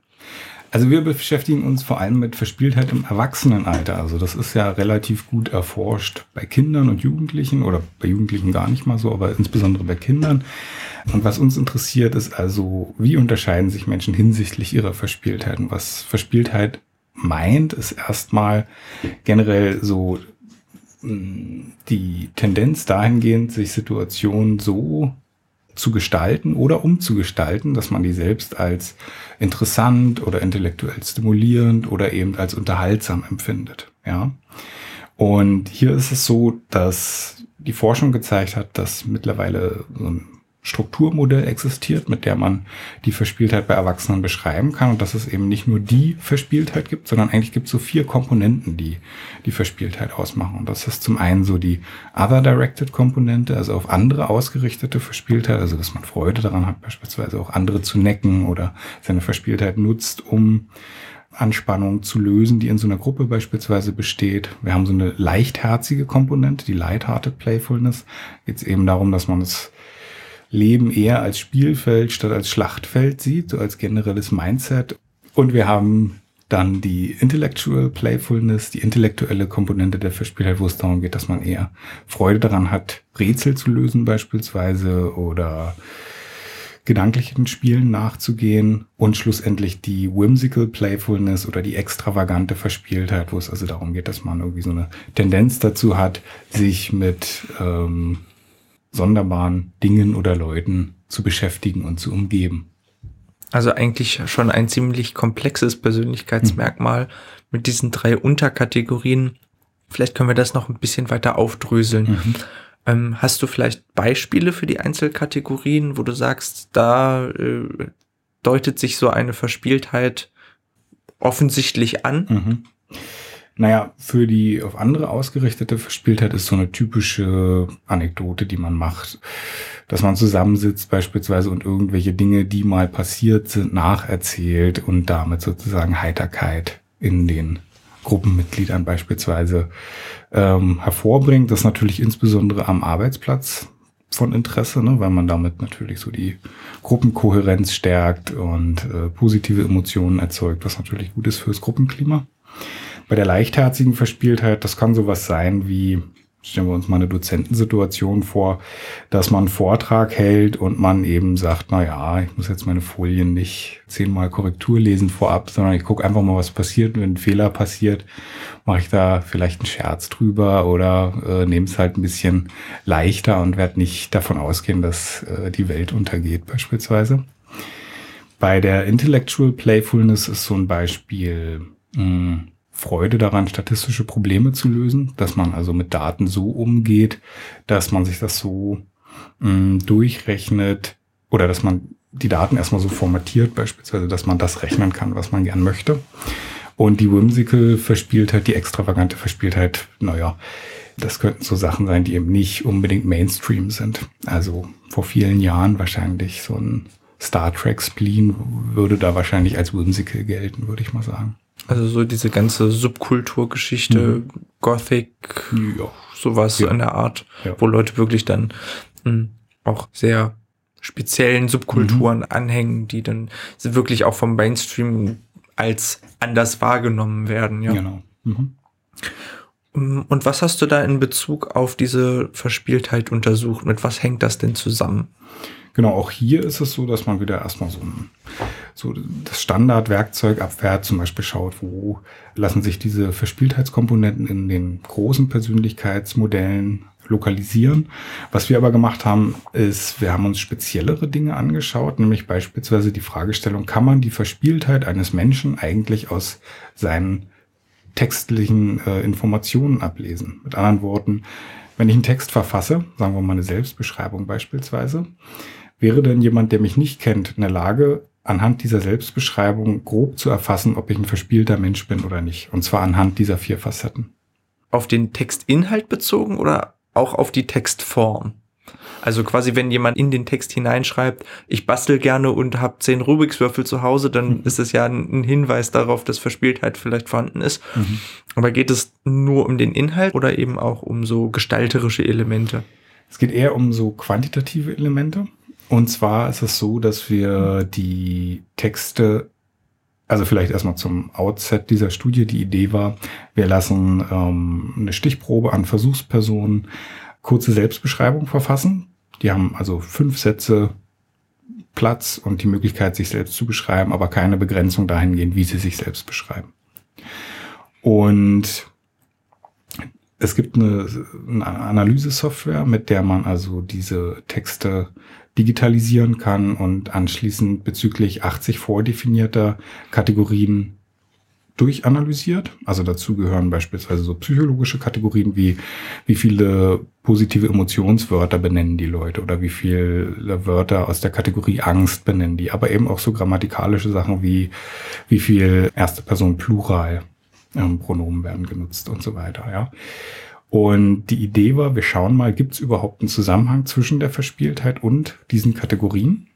Also wir beschäftigen uns vor allem mit Verspieltheit im Erwachsenenalter. Also das ist ja relativ gut erforscht bei Kindern und Jugendlichen oder bei Jugendlichen gar nicht mal so, aber insbesondere bei Kindern. Und was uns interessiert ist also, wie unterscheiden sich Menschen hinsichtlich ihrer Verspieltheit? Und was Verspieltheit meint, ist erstmal generell so mm, die Tendenz dahingehend, sich Situationen so zu gestalten oder umzugestalten, dass man die selbst als interessant oder intellektuell stimulierend oder eben als unterhaltsam empfindet. Ja. Und hier ist es so, dass die Forschung gezeigt hat, dass mittlerweile so ein Strukturmodell existiert, mit der man die Verspieltheit bei Erwachsenen beschreiben kann und dass es eben nicht nur die Verspieltheit gibt, sondern eigentlich gibt es so vier Komponenten, die die Verspieltheit ausmachen. Und das ist zum einen so die Other-Directed Komponente, also auf andere ausgerichtete Verspieltheit, also dass man Freude daran hat, beispielsweise auch andere zu necken oder seine Verspieltheit nutzt, um Anspannung zu lösen, die in so einer Gruppe beispielsweise besteht. Wir haben so eine leichtherzige Komponente, die Lighthearted Playfulness. Geht es eben darum, dass man es Leben eher als Spielfeld statt als Schlachtfeld sieht, so als generelles Mindset. Und wir haben dann die Intellectual Playfulness, die intellektuelle Komponente der Verspieltheit, wo es darum geht, dass man eher Freude daran hat, Rätsel zu lösen beispielsweise oder gedanklichen Spielen nachzugehen und schlussendlich die whimsical Playfulness oder die extravagante Verspieltheit, wo es also darum geht, dass man irgendwie so eine Tendenz dazu hat, sich mit ähm, sonderbaren Dingen oder Leuten zu beschäftigen und zu umgeben. Also eigentlich schon ein ziemlich komplexes Persönlichkeitsmerkmal mhm. mit diesen drei Unterkategorien. Vielleicht können wir das noch ein bisschen weiter aufdröseln. Mhm. Ähm, hast du vielleicht Beispiele für die Einzelkategorien, wo du sagst, da äh, deutet sich so eine Verspieltheit offensichtlich an? Mhm. Naja, für die auf andere ausgerichtete Verspieltheit ist so eine typische Anekdote, die man macht, dass man zusammensitzt beispielsweise und irgendwelche Dinge, die mal passiert sind, nacherzählt und damit sozusagen Heiterkeit in den Gruppenmitgliedern beispielsweise ähm, hervorbringt. Das natürlich insbesondere am Arbeitsplatz von Interesse, ne, weil man damit natürlich so die Gruppenkohärenz stärkt und äh, positive Emotionen erzeugt, was natürlich gut ist fürs Gruppenklima. Bei der leichtherzigen Verspieltheit, das kann sowas sein wie, stellen wir uns mal eine Dozentensituation vor, dass man einen Vortrag hält und man eben sagt, na ja, ich muss jetzt meine Folien nicht zehnmal Korrektur lesen vorab, sondern ich gucke einfach mal, was passiert. Wenn ein Fehler passiert, mache ich da vielleicht einen Scherz drüber oder äh, nehme es halt ein bisschen leichter und werde nicht davon ausgehen, dass äh, die Welt untergeht beispielsweise. Bei der Intellectual Playfulness ist so ein Beispiel, mh, hm, Freude daran, statistische Probleme zu lösen, dass man also mit Daten so umgeht, dass man sich das so mh, mm, durchrechnet oder dass man die Daten erstmal so formatiert, beispielsweise, dass man das rechnen kann, was man gern möchte. Und die whimsical Verspieltheit, die extravagante Verspieltheit, naja, das könnten so Sachen sein, die eben nicht unbedingt Mainstream sind. Also vor vielen Jahren wahrscheinlich so ein Star Trek Spleen würde da wahrscheinlich als whimsical gelten, würde ich mal sagen. Also so diese ganze Subkulturgeschichte, mhm. Gothic. Ja, sowas Ja. in der Art, Ja. wo Leute wirklich dann mh, auch sehr speziellen Subkulturen Mhm. anhängen, die dann wirklich auch vom Mainstream als anders wahrgenommen werden. Ja. Genau. Mhm. Mm, Und was hast du da in Bezug auf diese Verspieltheit untersucht? Mit was hängt das denn zusammen? Genau, auch hier ist es so, dass man wieder erstmal so, ein, so das Standardwerkzeug abfährt, zum Beispiel schaut, wo lassen sich diese Verspieltheitskomponenten in den großen Persönlichkeitsmodellen lokalisieren. Was wir aber gemacht haben, ist, wir haben uns speziellere Dinge angeschaut, nämlich beispielsweise die Fragestellung, kann man die Verspieltheit eines Menschen eigentlich aus seinen textlichen äh, Informationen ablesen? Mit anderen Worten, wenn ich einen Text verfasse, sagen wir mal eine Selbstbeschreibung beispielsweise, Wäre denn jemand, der mich nicht kennt, in der Lage, anhand dieser Selbstbeschreibung grob zu erfassen, ob ich ein verspielter Mensch bin oder nicht? Und zwar anhand dieser vier Facetten. Auf den Textinhalt bezogen oder auch auf die Textform? Also quasi, wenn jemand in den Text hineinschreibt, ich bastel gerne und habe zehn Rubikswürfel zu Hause, dann ist es ja ein, ein Hinweis darauf, dass Verspieltheit vielleicht vorhanden ist. Aber geht es nur um den Inhalt oder eben auch um so gestalterische Elemente? Es geht eher um so quantitative Elemente. Und zwar ist es so, dass wir die Texte, also vielleicht erstmal zum Outset dieser Studie, die Idee war, wir lassen ähm, eine Stichprobe an Versuchspersonen kurze Selbstbeschreibung verfassen. Die haben also fünf Sätze Platz und die Möglichkeit, sich selbst zu beschreiben, aber keine Begrenzung dahingehend, wie sie sich selbst beschreiben. Und es gibt eine, eine Analysesoftware, mit der man also diese Texte digitalisieren kann und anschließend bezüglich 80 vordefinierter Kategorien durchanalysiert. Also dazu gehören beispielsweise so psychologische Kategorien wie wie viele positive Emotionswörter benennen die Leute oder wie viele Wörter aus der Kategorie Angst benennen die, aber eben auch so grammatikalische Sachen wie wie viel erste Person Plural ähm, Pronomen werden genutzt und so weiter, ja. Und die Idee war, wir schauen mal, gibt es überhaupt einen Zusammenhang zwischen der Verspieltheit und diesen Kategorien?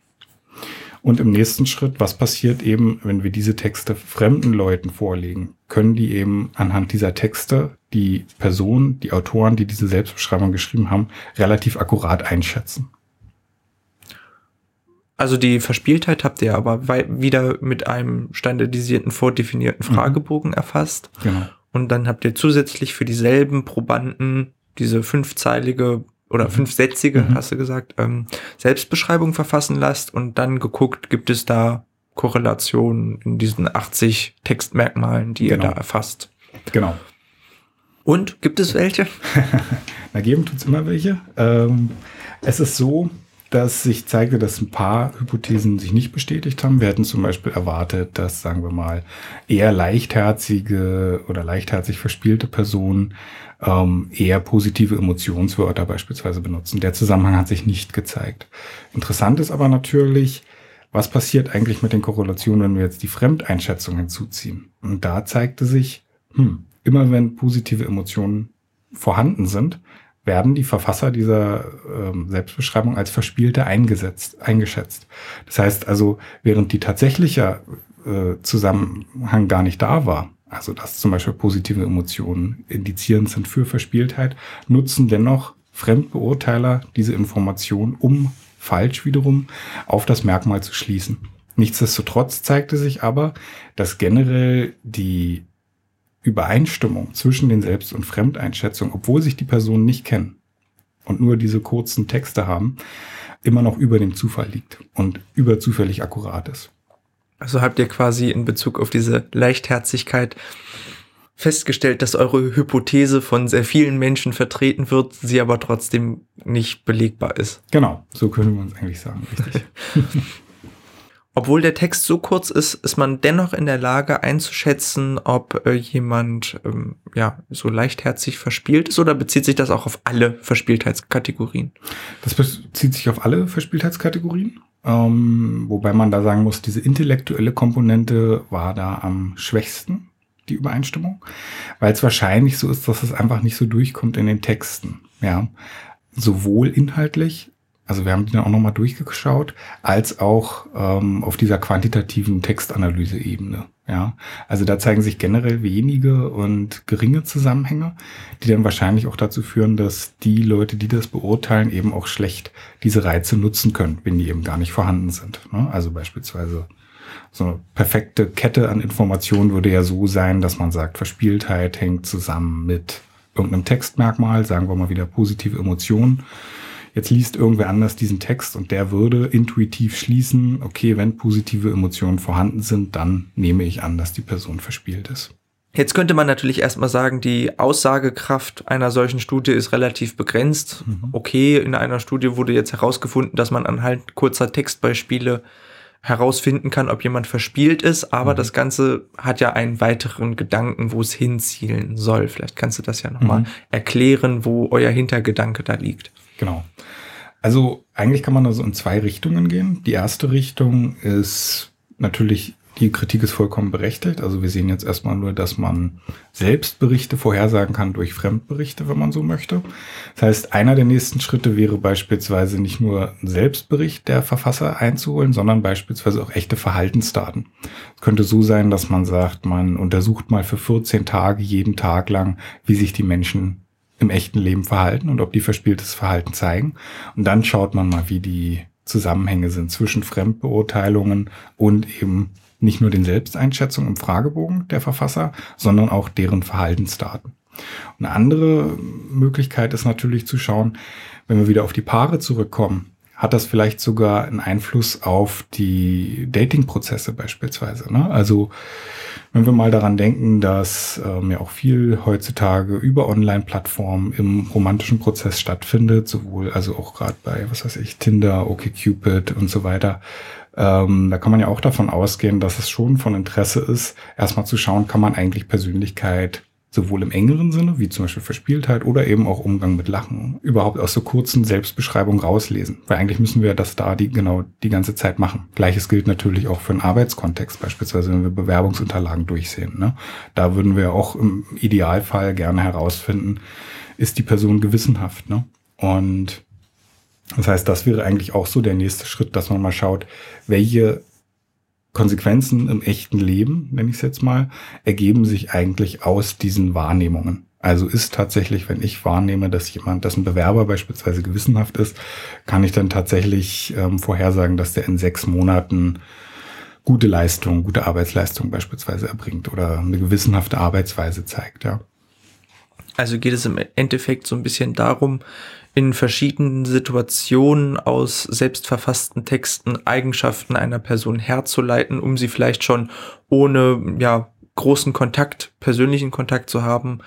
Und im nächsten Schritt, was passiert eben, wenn wir diese Texte fremden Leuten vorlegen? Können die eben anhand dieser Texte die Personen, die Autoren, die diese Selbstbeschreibung geschrieben haben, relativ akkurat einschätzen? Also die Verspieltheit habt ihr aber wieder mit einem standardisierten, vordefinierten Fragebogen erfasst. Genau. Und dann habt ihr zusätzlich für dieselben Probanden diese fünfzeilige oder fünfsätzige, Mhm. hast du gesagt, ähm, Selbstbeschreibung verfassen lasst und dann geguckt, gibt es da Korrelationen in diesen 80 Textmerkmalen, die ihr Genau. da erfasst. Genau. Und gibt es welche? Na, geben tut's immer welche. Ähm, es ist so, dass sich zeigte, dass ein paar Hypothesen sich nicht bestätigt haben. Wir hätten zum Beispiel erwartet, dass, sagen wir mal, eher leichtherzige oder leichtherzig verspielte Personen ähm, eher positive Emotionswörter beispielsweise benutzen. Der Zusammenhang hat sich nicht gezeigt. Interessant ist aber natürlich, was passiert eigentlich mit den Korrelationen, wenn wir jetzt die Fremdeinschätzung hinzuziehen? Und da zeigte sich, hm, immer wenn positive Emotionen vorhanden sind, werden die Verfasser dieser ähm, Selbstbeschreibung als Verspielte eingesetzt, eingeschätzt. Das heißt also, während die tatsächliche äh, Zusammenhang gar nicht da war, also dass zum Beispiel positive Emotionen indizierend sind für Verspieltheit, nutzen dennoch Fremdbeurteiler diese Information, um falsch wiederum auf das Merkmal zu schließen. Nichtsdestotrotz zeigte sich aber, dass generell die Übereinstimmung zwischen den Selbst- und Fremdeinschätzungen, obwohl sich die Personen nicht kennen und nur diese kurzen Texte haben, immer noch über dem Zufall liegt und überzufällig akkurat ist. Also habt ihr quasi in Bezug auf diese Leichtherzigkeit festgestellt, dass eure Hypothese von sehr vielen Menschen vertreten wird, sie aber trotzdem nicht belegbar ist. Genau, so können wir uns eigentlich sagen, richtig. Obwohl der Text so kurz ist, ist man dennoch in der Lage einzuschätzen, ob äh, jemand ähm, ja so leichtherzig verspielt ist oder bezieht sich das auch auf alle Verspieltheitskategorien? Das bezieht sich auf alle Verspieltheitskategorien. Ähm, wobei man da sagen muss, diese intellektuelle Komponente war da am schwächsten, die Übereinstimmung, weil es wahrscheinlich so ist, dass es einfach nicht so durchkommt in den Texten. Ja, sowohl inhaltlich Also wir haben die dann auch nochmal durchgeschaut, als auch ähm, auf dieser quantitativen Textanalyse-Ebene. Ja, also da zeigen sich generell wenige und geringe Zusammenhänge, die dann wahrscheinlich auch dazu führen, dass die Leute, die das beurteilen, eben auch schlecht diese Reize nutzen können, wenn die eben gar nicht vorhanden sind. Ne? Also beispielsweise so eine perfekte Kette an Informationen würde ja so sein, dass man sagt, Verspieltheit hängt zusammen mit irgendeinem Textmerkmal, sagen wir mal wieder positive Emotionen. Jetzt liest irgendwer anders diesen Text und der würde intuitiv schließen, okay, wenn positive Emotionen vorhanden sind, dann nehme ich an, dass die Person verspielt ist. Jetzt könnte man natürlich erstmal sagen, die Aussagekraft einer solchen Studie ist relativ begrenzt. Mhm. Okay, in einer Studie wurde jetzt herausgefunden, dass man anhand kurzer Textbeispiele herausfinden kann, ob jemand verspielt ist, aber mhm. das Ganze hat ja einen weiteren Gedanken, wo es hinzielen soll. Vielleicht kannst du das ja nochmal mhm. erklären, wo euer Hintergedanke da liegt. Genau. Also eigentlich kann man also in zwei Richtungen gehen. Die erste Richtung ist natürlich die Kritik ist vollkommen berechtigt. Also wir sehen jetzt erstmal nur, dass man Selbstberichte vorhersagen kann durch Fremdberichte, wenn man so möchte. Das heißt, einer der nächsten Schritte wäre beispielsweise nicht nur einen Selbstbericht der Verfasser einzuholen, sondern beispielsweise auch echte Verhaltensdaten. Es könnte so sein, dass man sagt, man untersucht mal für 14 Tage jeden Tag lang, wie sich die Menschen im echten Leben verhalten und ob die verspieltes Verhalten zeigen. Und dann schaut man mal, wie die Zusammenhänge sind zwischen Fremdbeurteilungen und eben nicht nur den Selbsteinschätzungen im Fragebogen der Verfasser, sondern auch deren Verhaltensdaten. Eine andere Möglichkeit ist natürlich zu schauen, wenn wir wieder auf die Paare zurückkommen, hat das vielleicht sogar einen Einfluss auf die Dating-Prozesse beispielsweise. Ne? Also wenn wir mal daran denken, dass ähm, ja auch viel heutzutage über Online-Plattformen im romantischen Prozess stattfindet, sowohl also auch gerade bei, was weiß ich, Tinder, OkCupid und so weiter, ähm, da kann man ja auch davon ausgehen, dass es schon von Interesse ist, erstmal zu schauen, kann man eigentlich Persönlichkeit sowohl im engeren Sinne, wie zum Beispiel Verspieltheit oder eben auch Umgang mit Lachen, überhaupt aus so kurzen Selbstbeschreibungen rauslesen. Weil eigentlich müssen wir das da die, genau die ganze Zeit machen. Gleiches gilt natürlich auch für einen Arbeitskontext, beispielsweise wenn wir Bewerbungsunterlagen durchsehen. Ne? Da würden wir auch im Idealfall gerne herausfinden, ist die Person gewissenhaft. Ne? Und das heißt, das wäre eigentlich auch so der nächste Schritt, dass man mal schaut, welche Konsequenzen im echten Leben, nenne ich es jetzt mal, ergeben sich eigentlich aus diesen Wahrnehmungen. Also ist tatsächlich, wenn ich wahrnehme, dass jemand, dass ein Bewerber beispielsweise gewissenhaft ist, kann ich dann tatsächlich ähm, vorhersagen, dass der in sechs Monaten gute Leistung, gute Arbeitsleistung beispielsweise erbringt oder eine gewissenhafte Arbeitsweise zeigt, ja. Also geht es im Endeffekt so ein bisschen darum, in verschiedenen Situationen aus selbstverfassten Texten Eigenschaften einer Person herzuleiten, um sie vielleicht schon ohne ja großen Kontakt, persönlichen Kontakt zu haben,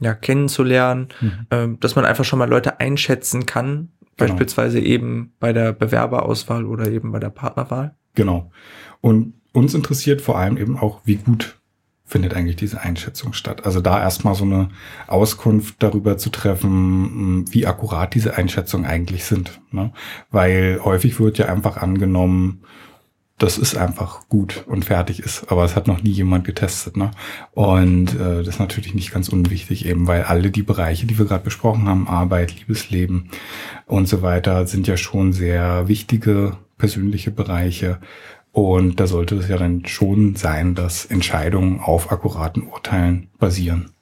ja kennenzulernen, mhm. äh, dass man einfach schon mal Leute einschätzen kann, genau. beispielsweise eben bei der Bewerberauswahl oder eben bei der Partnerwahl. Genau. Und uns interessiert vor allem eben auch, wie gut findet eigentlich diese Einschätzung statt? Also da erstmal so eine Auskunft darüber zu treffen, wie akkurat diese Einschätzungen eigentlich sind. Ne? Weil häufig wird ja einfach angenommen, das ist einfach gut und fertig ist, aber es hat noch nie jemand getestet. Ne? Und äh, das ist natürlich nicht ganz unwichtig, eben weil alle die Bereiche, die wir gerade besprochen haben, Arbeit, Liebesleben und so weiter, sind ja schon sehr wichtige persönliche Bereiche, und da sollte es ja dann schon sein, dass Entscheidungen auf akkuraten Urteilen basieren.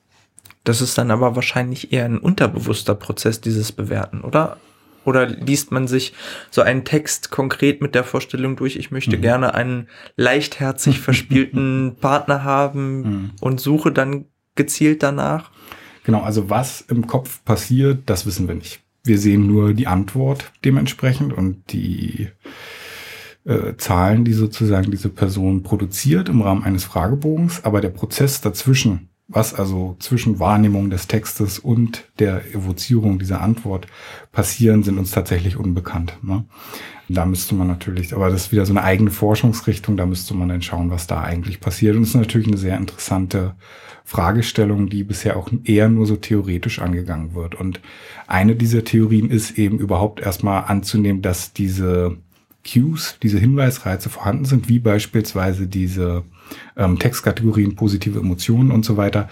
Das ist dann aber wahrscheinlich eher ein unterbewusster Prozess, dieses Bewerten, oder? Oder liest man sich so einen Text konkret mit der Vorstellung durch, ich möchte mhm. gerne einen leichtherzig verspielten Partner haben mhm. und suche dann gezielt danach? Genau, also was im Kopf passiert, das wissen wir nicht. Wir sehen nur die Antwort dementsprechend und die äh, Zahlen, die sozusagen diese Person produziert im Rahmen eines Fragebogens, aber der Prozess dazwischen, was also zwischen Wahrnehmung des Textes und der Evozierung dieser Antwort passieren, sind uns tatsächlich unbekannt. Ne? Da müsste man natürlich, aber das ist wieder so eine eigene Forschungsrichtung, da müsste man dann schauen, was da eigentlich passiert. Und es ist natürlich eine sehr interessante Fragestellung, die bisher auch eher nur so theoretisch angegangen wird. Und eine dieser Theorien ist eben überhaupt erstmal anzunehmen, dass diese Cues, diese Hinweisreize vorhanden sind, wie beispielsweise diese ähm, Textkategorien positive Emotionen und so weiter.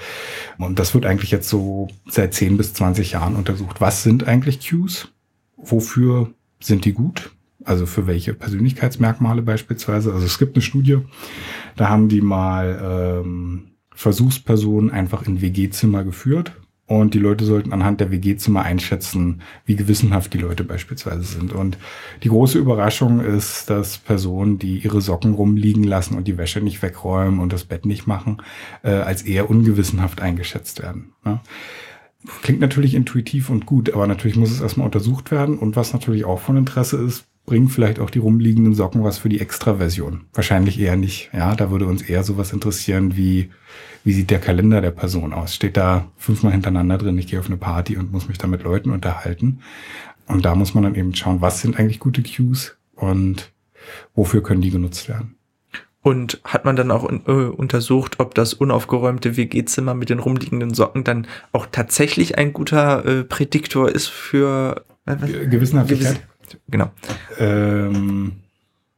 Und das wird eigentlich jetzt so seit 10 bis 20 Jahren untersucht. Was sind eigentlich Cues? Wofür sind die gut? Also für welche Persönlichkeitsmerkmale beispielsweise? Also es gibt eine Studie, da haben die mal ähm, Versuchspersonen einfach in WG-Zimmer geführt und die Leute sollten anhand der WG-Zimmer einschätzen, wie gewissenhaft die Leute beispielsweise sind. Und die große Überraschung ist, dass Personen, die ihre Socken rumliegen lassen und die Wäsche nicht wegräumen und das Bett nicht machen, äh, als eher ungewissenhaft eingeschätzt werden. Ne? Klingt natürlich intuitiv und gut, aber natürlich muss es erstmal untersucht werden. Und was natürlich auch von Interesse ist, bringen vielleicht auch die rumliegenden Socken was für die Extra-Version? Wahrscheinlich eher nicht. Ja, da würde uns eher sowas interessieren wie, wie sieht der Kalender der Person aus? Steht da fünfmal hintereinander drin, ich gehe auf eine Party und muss mich da mit Leuten unterhalten. Und da muss man dann eben schauen, was sind eigentlich gute Cues und wofür können die genutzt werden. Und hat man dann auch äh, untersucht, ob das unaufgeräumte WG-Zimmer mit den rumliegenden Socken dann auch tatsächlich ein guter äh, Prädiktor ist für äh, Gewissenhaftigkeit? Gewiss genau. Ähm,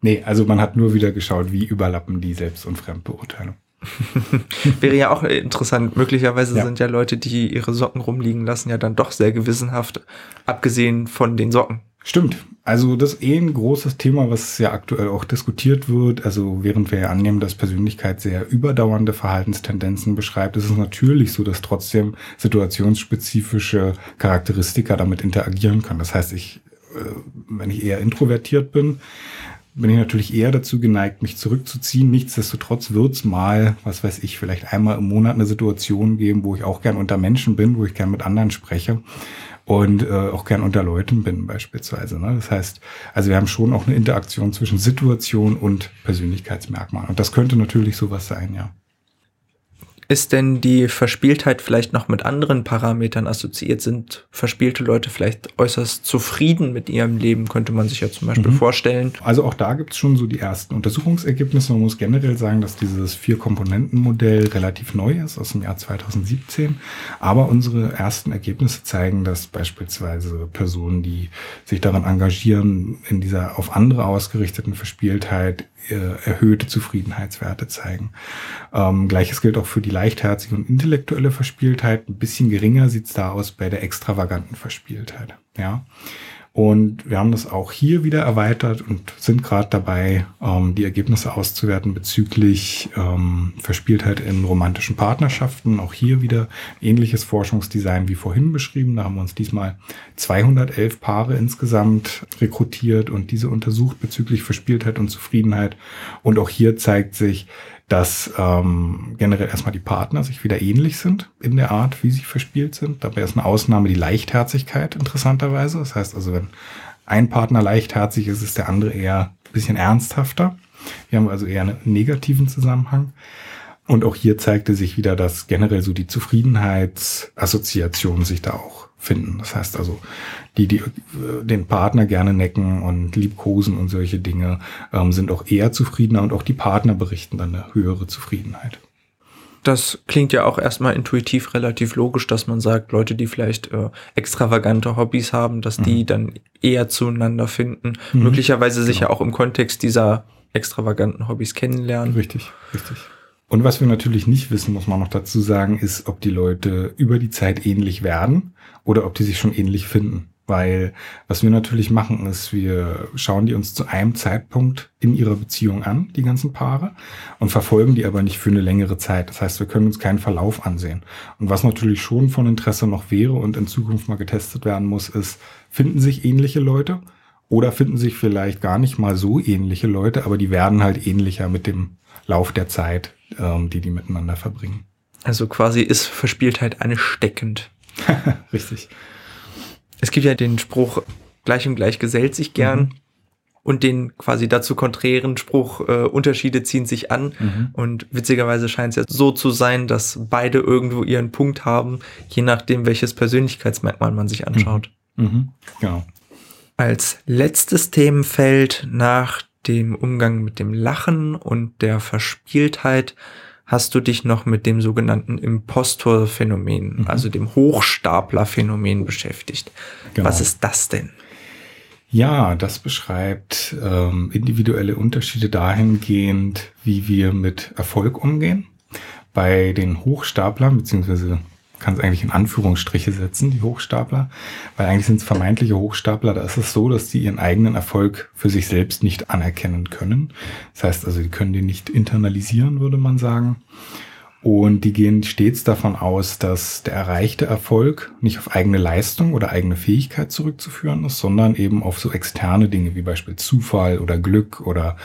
nee, also man hat nur wieder geschaut, wie überlappen die Selbst- und Fremdbeurteilung. Wäre ja auch interessant. Möglicherweise ja. sind ja Leute, die ihre Socken rumliegen lassen, ja dann doch sehr gewissenhaft, abgesehen von den Socken. Stimmt. Also das ist eh ein großes Thema, was ja aktuell auch diskutiert wird. Also während wir ja annehmen, dass Persönlichkeit sehr überdauernde Verhaltenstendenzen beschreibt, ist es natürlich so, dass trotzdem situationsspezifische Charakteristika damit interagieren können. Das heißt, ich, äh, wenn ich eher introvertiert bin, bin ich natürlich eher dazu geneigt, mich zurückzuziehen. Nichtsdestotrotz wird es mal, was weiß ich, vielleicht einmal im Monat eine Situation geben, wo ich auch gern unter Menschen bin, wo ich gern mit anderen spreche und äh, auch gern unter Leuten bin beispielsweise. Ne? Das heißt, also wir haben schon auch eine Interaktion zwischen Situation und Persönlichkeitsmerkmalen. Und das könnte natürlich sowas sein, ja. Ist denn die Verspieltheit vielleicht noch mit anderen Parametern assoziiert? Sind verspielte Leute vielleicht äußerst zufrieden mit ihrem Leben, könnte man sich ja zum Beispiel mhm. vorstellen? Also auch da gibt es schon so die ersten Untersuchungsergebnisse. Man muss generell sagen, dass dieses Vier-Komponenten-Modell relativ neu ist, aus dem Jahr 2017. Aber unsere ersten Ergebnisse zeigen, dass beispielsweise Personen, die sich daran engagieren, in dieser auf andere ausgerichteten Verspieltheit erhöhte Zufriedenheitswerte zeigen. Ähm, Gleiches gilt auch für die leichtherzige und intellektuelle Verspieltheit. Ein bisschen geringer sieht's da aus bei der extravaganten Verspieltheit. Ja. Und wir haben das auch hier wieder erweitert und sind gerade dabei, ähm, die Ergebnisse auszuwerten bezüglich ähm, Verspieltheit in romantischen Partnerschaften. Auch hier wieder ähnliches Forschungsdesign wie vorhin beschrieben. Da haben wir uns diesmal 211 Paare insgesamt rekrutiert und diese untersucht bezüglich Verspieltheit und Zufriedenheit. Und auch hier zeigt sich, dass ähm, generell erstmal die Partner sich wieder ähnlich sind in der Art, wie sie verspielt sind. Dabei ist eine Ausnahme die Leichtherzigkeit interessanterweise. Das heißt also, wenn ein Partner leichtherzig ist, ist der andere eher ein bisschen ernsthafter. Wir haben also eher einen negativen Zusammenhang. Und auch hier zeigte sich wieder, dass generell so die Zufriedenheitsassoziation sich da auch finden. Das heißt also, die, die den Partner gerne necken und liebkosen und solche Dinge, ähm, sind auch eher zufriedener und auch die Partner berichten dann eine höhere Zufriedenheit. Das klingt ja auch erstmal intuitiv relativ logisch, dass man sagt, Leute, die vielleicht äh, extravagante Hobbys haben, dass mhm. die dann eher zueinander finden, mhm. möglicherweise sich genau. ja auch im Kontext dieser extravaganten Hobbys kennenlernen. Richtig, richtig. Und was wir natürlich nicht wissen, muss man noch dazu sagen, ist, ob die Leute über die Zeit ähnlich werden oder ob die sich schon ähnlich finden. Weil was wir natürlich machen, ist, wir schauen die uns zu einem Zeitpunkt in ihrer Beziehung an, die ganzen Paare, und verfolgen die aber nicht für eine längere Zeit. Das heißt, wir können uns keinen Verlauf ansehen. Und was natürlich schon von Interesse noch wäre und in Zukunft mal getestet werden muss, ist, finden sich ähnliche Leute oder finden sich vielleicht gar nicht mal so ähnliche Leute, aber die werden halt ähnlicher mit dem Lauf der Zeit, ähm, die die miteinander verbringen. Also quasi ist Verspieltheit ansteckend. Richtig. Es gibt ja den Spruch, gleich und gleich gesellt sich gern. Mhm. Und den quasi dazu konträren Spruch, äh, Unterschiede ziehen sich an. Mhm. Und witzigerweise scheint es ja so zu sein, dass beide irgendwo ihren Punkt haben, je nachdem, welches Persönlichkeitsmerkmal man sich anschaut. Mhm. Mhm. Genau. Als letztes Themenfeld nach dem Umgang mit dem Lachen und der Verspieltheit hast du dich noch mit dem sogenannten Impostor-Phänomen, mhm. also dem Hochstapler-Phänomen beschäftigt. Genau. Was ist das denn? Ja, das beschreibt ähm, individuelle Unterschiede dahingehend, wie wir mit Erfolg umgehen. Bei den Hochstaplern, beziehungsweise kann es eigentlich in Anführungsstriche setzen, die Hochstapler, weil eigentlich sind es vermeintliche Hochstapler. Da ist es so, dass die ihren eigenen Erfolg für sich selbst nicht anerkennen können. Das heißt also, die können den nicht internalisieren, würde man sagen. Und die gehen stets davon aus, dass der erreichte Erfolg nicht auf eigene Leistung oder eigene Fähigkeit zurückzuführen ist, sondern eben auf so externe Dinge wie Beispiel Zufall oder Glück oder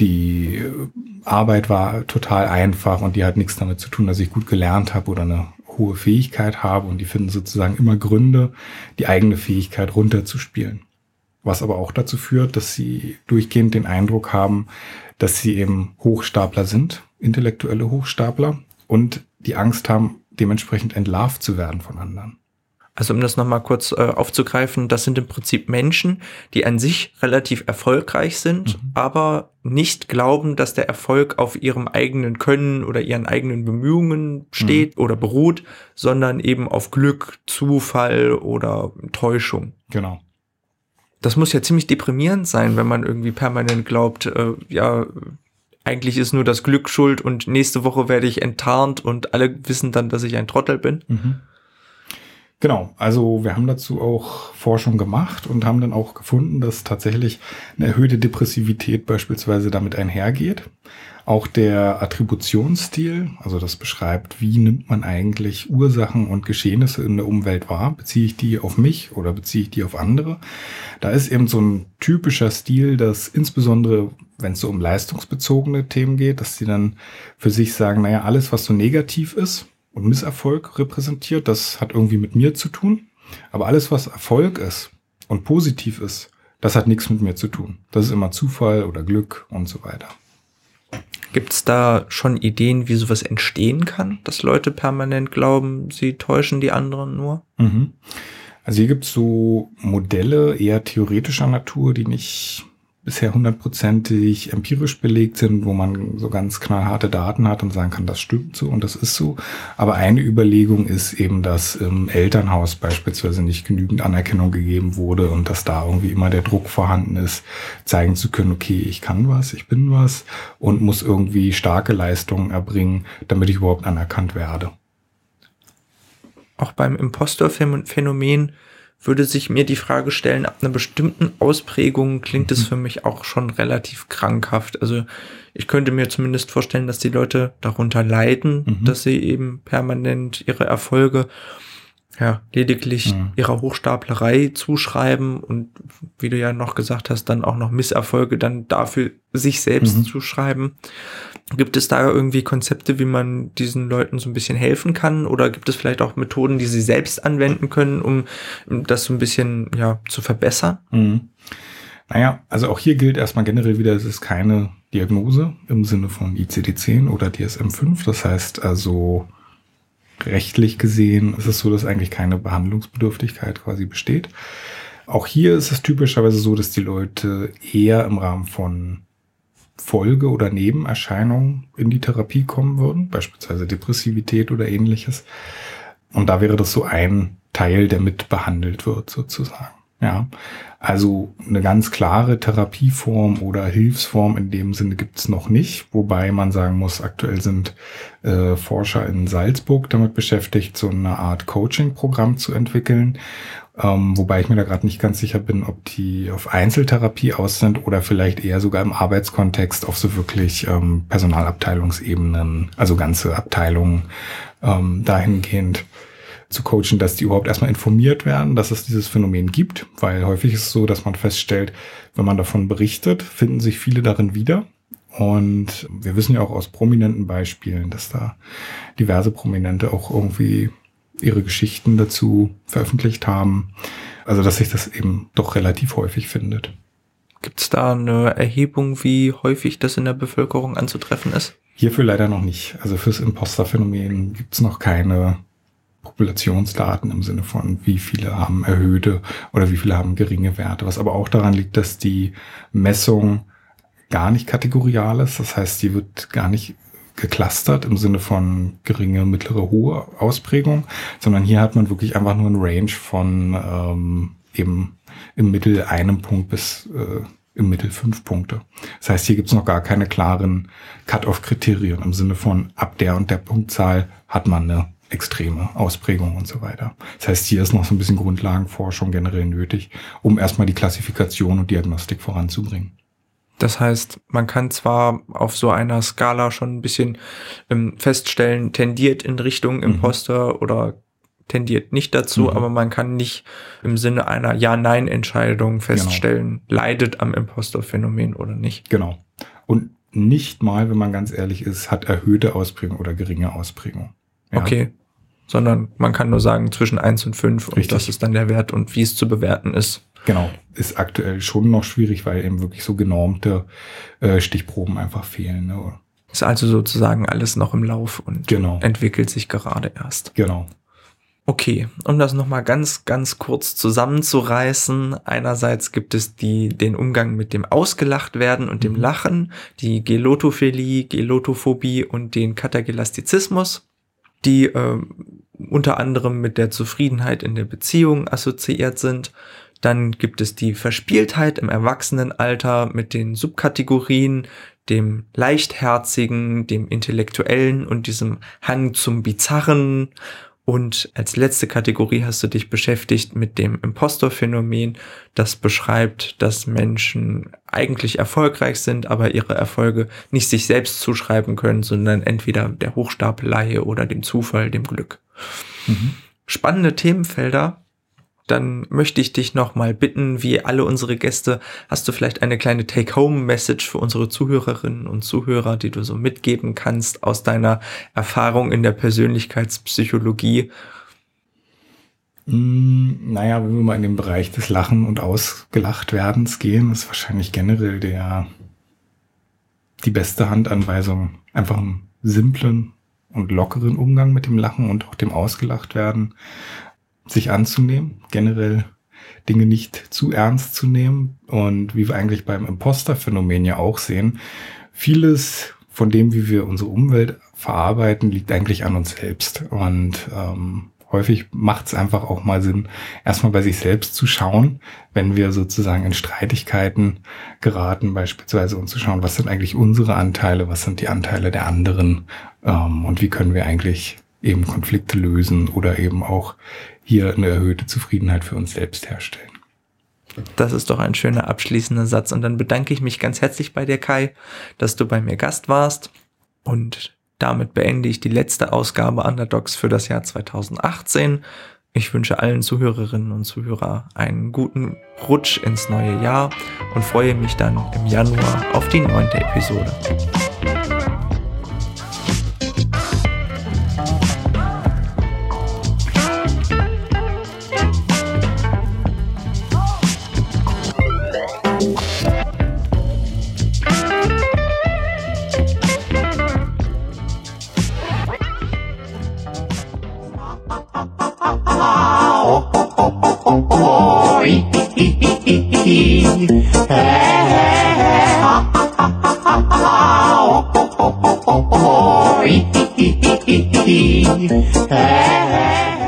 die Arbeit war total einfach und die hat nichts damit zu tun, dass ich gut gelernt habe oder eine hohe Fähigkeit habe und die finden sozusagen immer Gründe, die eigene Fähigkeit runterzuspielen. Was aber auch dazu führt, dass sie durchgehend den Eindruck haben, dass sie eben Hochstapler sind, intellektuelle Hochstapler und die Angst haben, dementsprechend entlarvt zu werden von anderen. Also um das nochmal kurz äh, aufzugreifen, das sind im Prinzip Menschen, die an sich relativ erfolgreich sind, mhm. aber nicht glauben, dass der Erfolg auf ihrem eigenen Können oder ihren eigenen Bemühungen steht mhm. oder beruht, sondern eben auf Glück, Zufall oder Täuschung. Genau. Das muss ja ziemlich deprimierend sein, wenn man irgendwie permanent glaubt, äh, ja, eigentlich ist nur das Glück schuld und nächste Woche werde ich enttarnt und alle wissen dann, dass ich ein Trottel bin. Mhm. Genau, also wir haben dazu auch Forschung gemacht und haben dann auch gefunden, dass tatsächlich eine erhöhte Depressivität beispielsweise damit einhergeht. Auch der Attributionsstil, also das beschreibt, wie nimmt man eigentlich Ursachen und Geschehnisse in der Umwelt wahr? Beziehe ich die auf mich oder beziehe ich die auf andere? Da ist eben so ein typischer Stil, dass insbesondere, wenn es so um leistungsbezogene Themen geht, dass sie dann für sich sagen, naja, alles, was so negativ ist, und Misserfolg repräsentiert. Das hat irgendwie mit mir zu tun. Aber alles, was Erfolg ist und positiv ist, das hat nichts mit mir zu tun. Das ist immer Zufall oder Glück und so weiter. Gibt es da schon Ideen, wie sowas entstehen kann, dass Leute permanent glauben, sie täuschen die anderen nur? Mhm. Also hier gibt es so Modelle eher theoretischer Natur, die nicht bisher hundertprozentig empirisch belegt sind, wo man so ganz knallharte Daten hat und sagen kann, das stimmt so und das ist so. Aber eine Überlegung ist eben, dass im Elternhaus beispielsweise nicht genügend Anerkennung gegeben wurde und dass da irgendwie immer der Druck vorhanden ist, zeigen zu können, okay, ich kann was, ich bin was und muss irgendwie starke Leistungen erbringen, damit ich überhaupt anerkannt werde. Auch beim Impostor-Phänomen würde sich mir die Frage stellen, ab einer bestimmten Ausprägung klingt es mhm. für mich auch schon relativ krankhaft. Also ich könnte mir zumindest vorstellen, dass die Leute darunter leiden, mhm. dass sie eben permanent ihre Erfolge ja, lediglich mhm. ihrer Hochstaplerei zuschreiben und wie du ja noch gesagt hast, dann auch noch Misserfolge dann dafür sich selbst mhm. zuschreiben. Gibt es da irgendwie Konzepte, wie man diesen Leuten so ein bisschen helfen kann? Oder gibt es vielleicht auch Methoden, die sie selbst anwenden können, um das so ein bisschen ja, zu verbessern? Mhm. Naja, also auch hier gilt erstmal generell wieder, es ist keine Diagnose im Sinne von ICD-10 oder DSM-5. Das heißt also, rechtlich gesehen ist es so, dass eigentlich keine Behandlungsbedürftigkeit quasi besteht. Auch hier ist es typischerweise so, dass die Leute eher im Rahmen von Folge- oder Nebenerscheinungen in die Therapie kommen würden, beispielsweise Depressivität oder ähnliches. Und da wäre das so ein Teil, der mit behandelt wird sozusagen. Ja, also eine ganz klare Therapieform oder Hilfsform in dem Sinne gibt's noch nicht, wobei man sagen muss, aktuell sind äh, Forscher in Salzburg damit beschäftigt, so eine Art Coaching-Programm zu entwickeln, ähm, wobei ich mir da gerade nicht ganz sicher bin, ob die auf Einzeltherapie aus sind oder vielleicht eher sogar im Arbeitskontext auf so wirklich ähm, Personalabteilungsebenen, also ganze Abteilungen ähm, dahingehend zu coachen, dass die überhaupt erstmal informiert werden, dass es dieses Phänomen gibt, weil häufig ist es so, dass man feststellt, wenn man davon berichtet, finden sich viele darin wieder. Und wir wissen ja auch aus prominenten Beispielen, dass da diverse Prominente auch irgendwie ihre Geschichten dazu veröffentlicht haben. Also dass sich das eben doch relativ häufig findet. Gibt es da eine Erhebung, wie häufig das in der Bevölkerung anzutreffen ist? Hierfür leider noch nicht. Also fürs Imposterphänomen gibt es noch keine Populationsdaten im Sinne von, wie viele haben erhöhte oder wie viele haben geringe Werte. Was aber auch daran liegt, dass die Messung gar nicht kategorial ist. Das heißt, die wird gar nicht geclustert im Sinne von geringe, mittlere, hohe Ausprägung, sondern hier hat man wirklich einfach nur ein Range von ähm, eben im Mittel einem Punkt bis äh, im Mittel fünf Punkte. Das heißt, hier gibt es noch gar keine klaren Cut-off-Kriterien im Sinne von ab der und der Punktzahl hat man eine extreme Ausprägungen und so weiter. Das heißt, hier ist noch so ein bisschen Grundlagenforschung generell nötig, um erstmal die Klassifikation und Diagnostik voranzubringen. Das heißt, man kann zwar auf so einer Skala schon ein bisschen ähm, feststellen, tendiert in Richtung mhm. Imposter mhm. oder tendiert nicht dazu, mhm. aber man kann nicht im Sinne einer Ja-Nein-Entscheidung feststellen, genau. leidet am Imposter-Phänomen oder nicht. Genau. Und nicht mal, wenn man ganz ehrlich ist, hat erhöhte Ausprägung oder geringe Ausprägung. Ja. Okay. Sondern man kann nur sagen zwischen eins und fünf und das ist dann der Wert und wie es zu bewerten ist. Genau, ist aktuell schon noch schwierig, weil eben wirklich so genormte äh, Stichproben einfach fehlen. Ne? Ist also sozusagen alles noch im Lauf und genau. entwickelt sich gerade erst. Genau. Okay, um das nochmal ganz, ganz kurz zusammenzureißen. Einerseits gibt es die, den Umgang mit dem Ausgelacht werden und dem mhm. Lachen, die Gelotophilie, Gelotophobie und den Katagelastizismus, die äh, unter anderem mit der Zufriedenheit in der Beziehung assoziiert sind. Dann gibt es die Verspieltheit im Erwachsenenalter mit den Subkategorien, dem Leichtherzigen, dem Intellektuellen und diesem Hang zum Bizarren und als letzte Kategorie hast du dich beschäftigt mit dem Impostor-Phänomen, das beschreibt, dass Menschen eigentlich erfolgreich sind, aber ihre Erfolge nicht sich selbst zuschreiben können, sondern entweder der Hochstapelei oder dem Zufall, dem Glück. Mhm. Spannende Themenfelder, dann möchte ich dich nochmal bitten, wie alle unsere Gäste, hast du vielleicht eine kleine Take-Home-Message für unsere Zuhörerinnen und Zuhörer, die du so mitgeben kannst aus deiner Erfahrung in der Persönlichkeitspsychologie? Hm, naja, wenn wir mal in den Bereich des Lachen und Ausgelachtwerdens gehen, ist wahrscheinlich generell der, die beste Handanweisung einfach einen simplen und lockeren Umgang mit dem Lachen und auch dem Ausgelachtwerden sich anzunehmen, generell Dinge nicht zu ernst zu nehmen. Und wie wir eigentlich beim Imposter-Phänomen ja auch sehen, vieles von dem, wie wir unsere Umwelt verarbeiten, liegt eigentlich an uns selbst. Und ähm, häufig macht es einfach auch mal Sinn, erstmal bei sich selbst zu schauen, wenn wir sozusagen in Streitigkeiten geraten, beispielsweise und zu schauen, was sind eigentlich unsere Anteile, was sind die Anteile der anderen ähm, und wie können wir eigentlich eben Konflikte lösen oder eben auch hier eine erhöhte Zufriedenheit für uns selbst herstellen. Das ist doch ein schöner abschließender Satz. Und dann bedanke ich mich ganz herzlich bei dir, Kai, dass du bei mir Gast warst. Und damit beende ich die letzte Ausgabe Underdogs für das Jahr 2018. Ich wünsche allen Zuhörerinnen und Zuhörer einen guten Rutsch ins neue Jahr und freue mich dann im Januar auf die neunte Episode. Hey, hey, hey.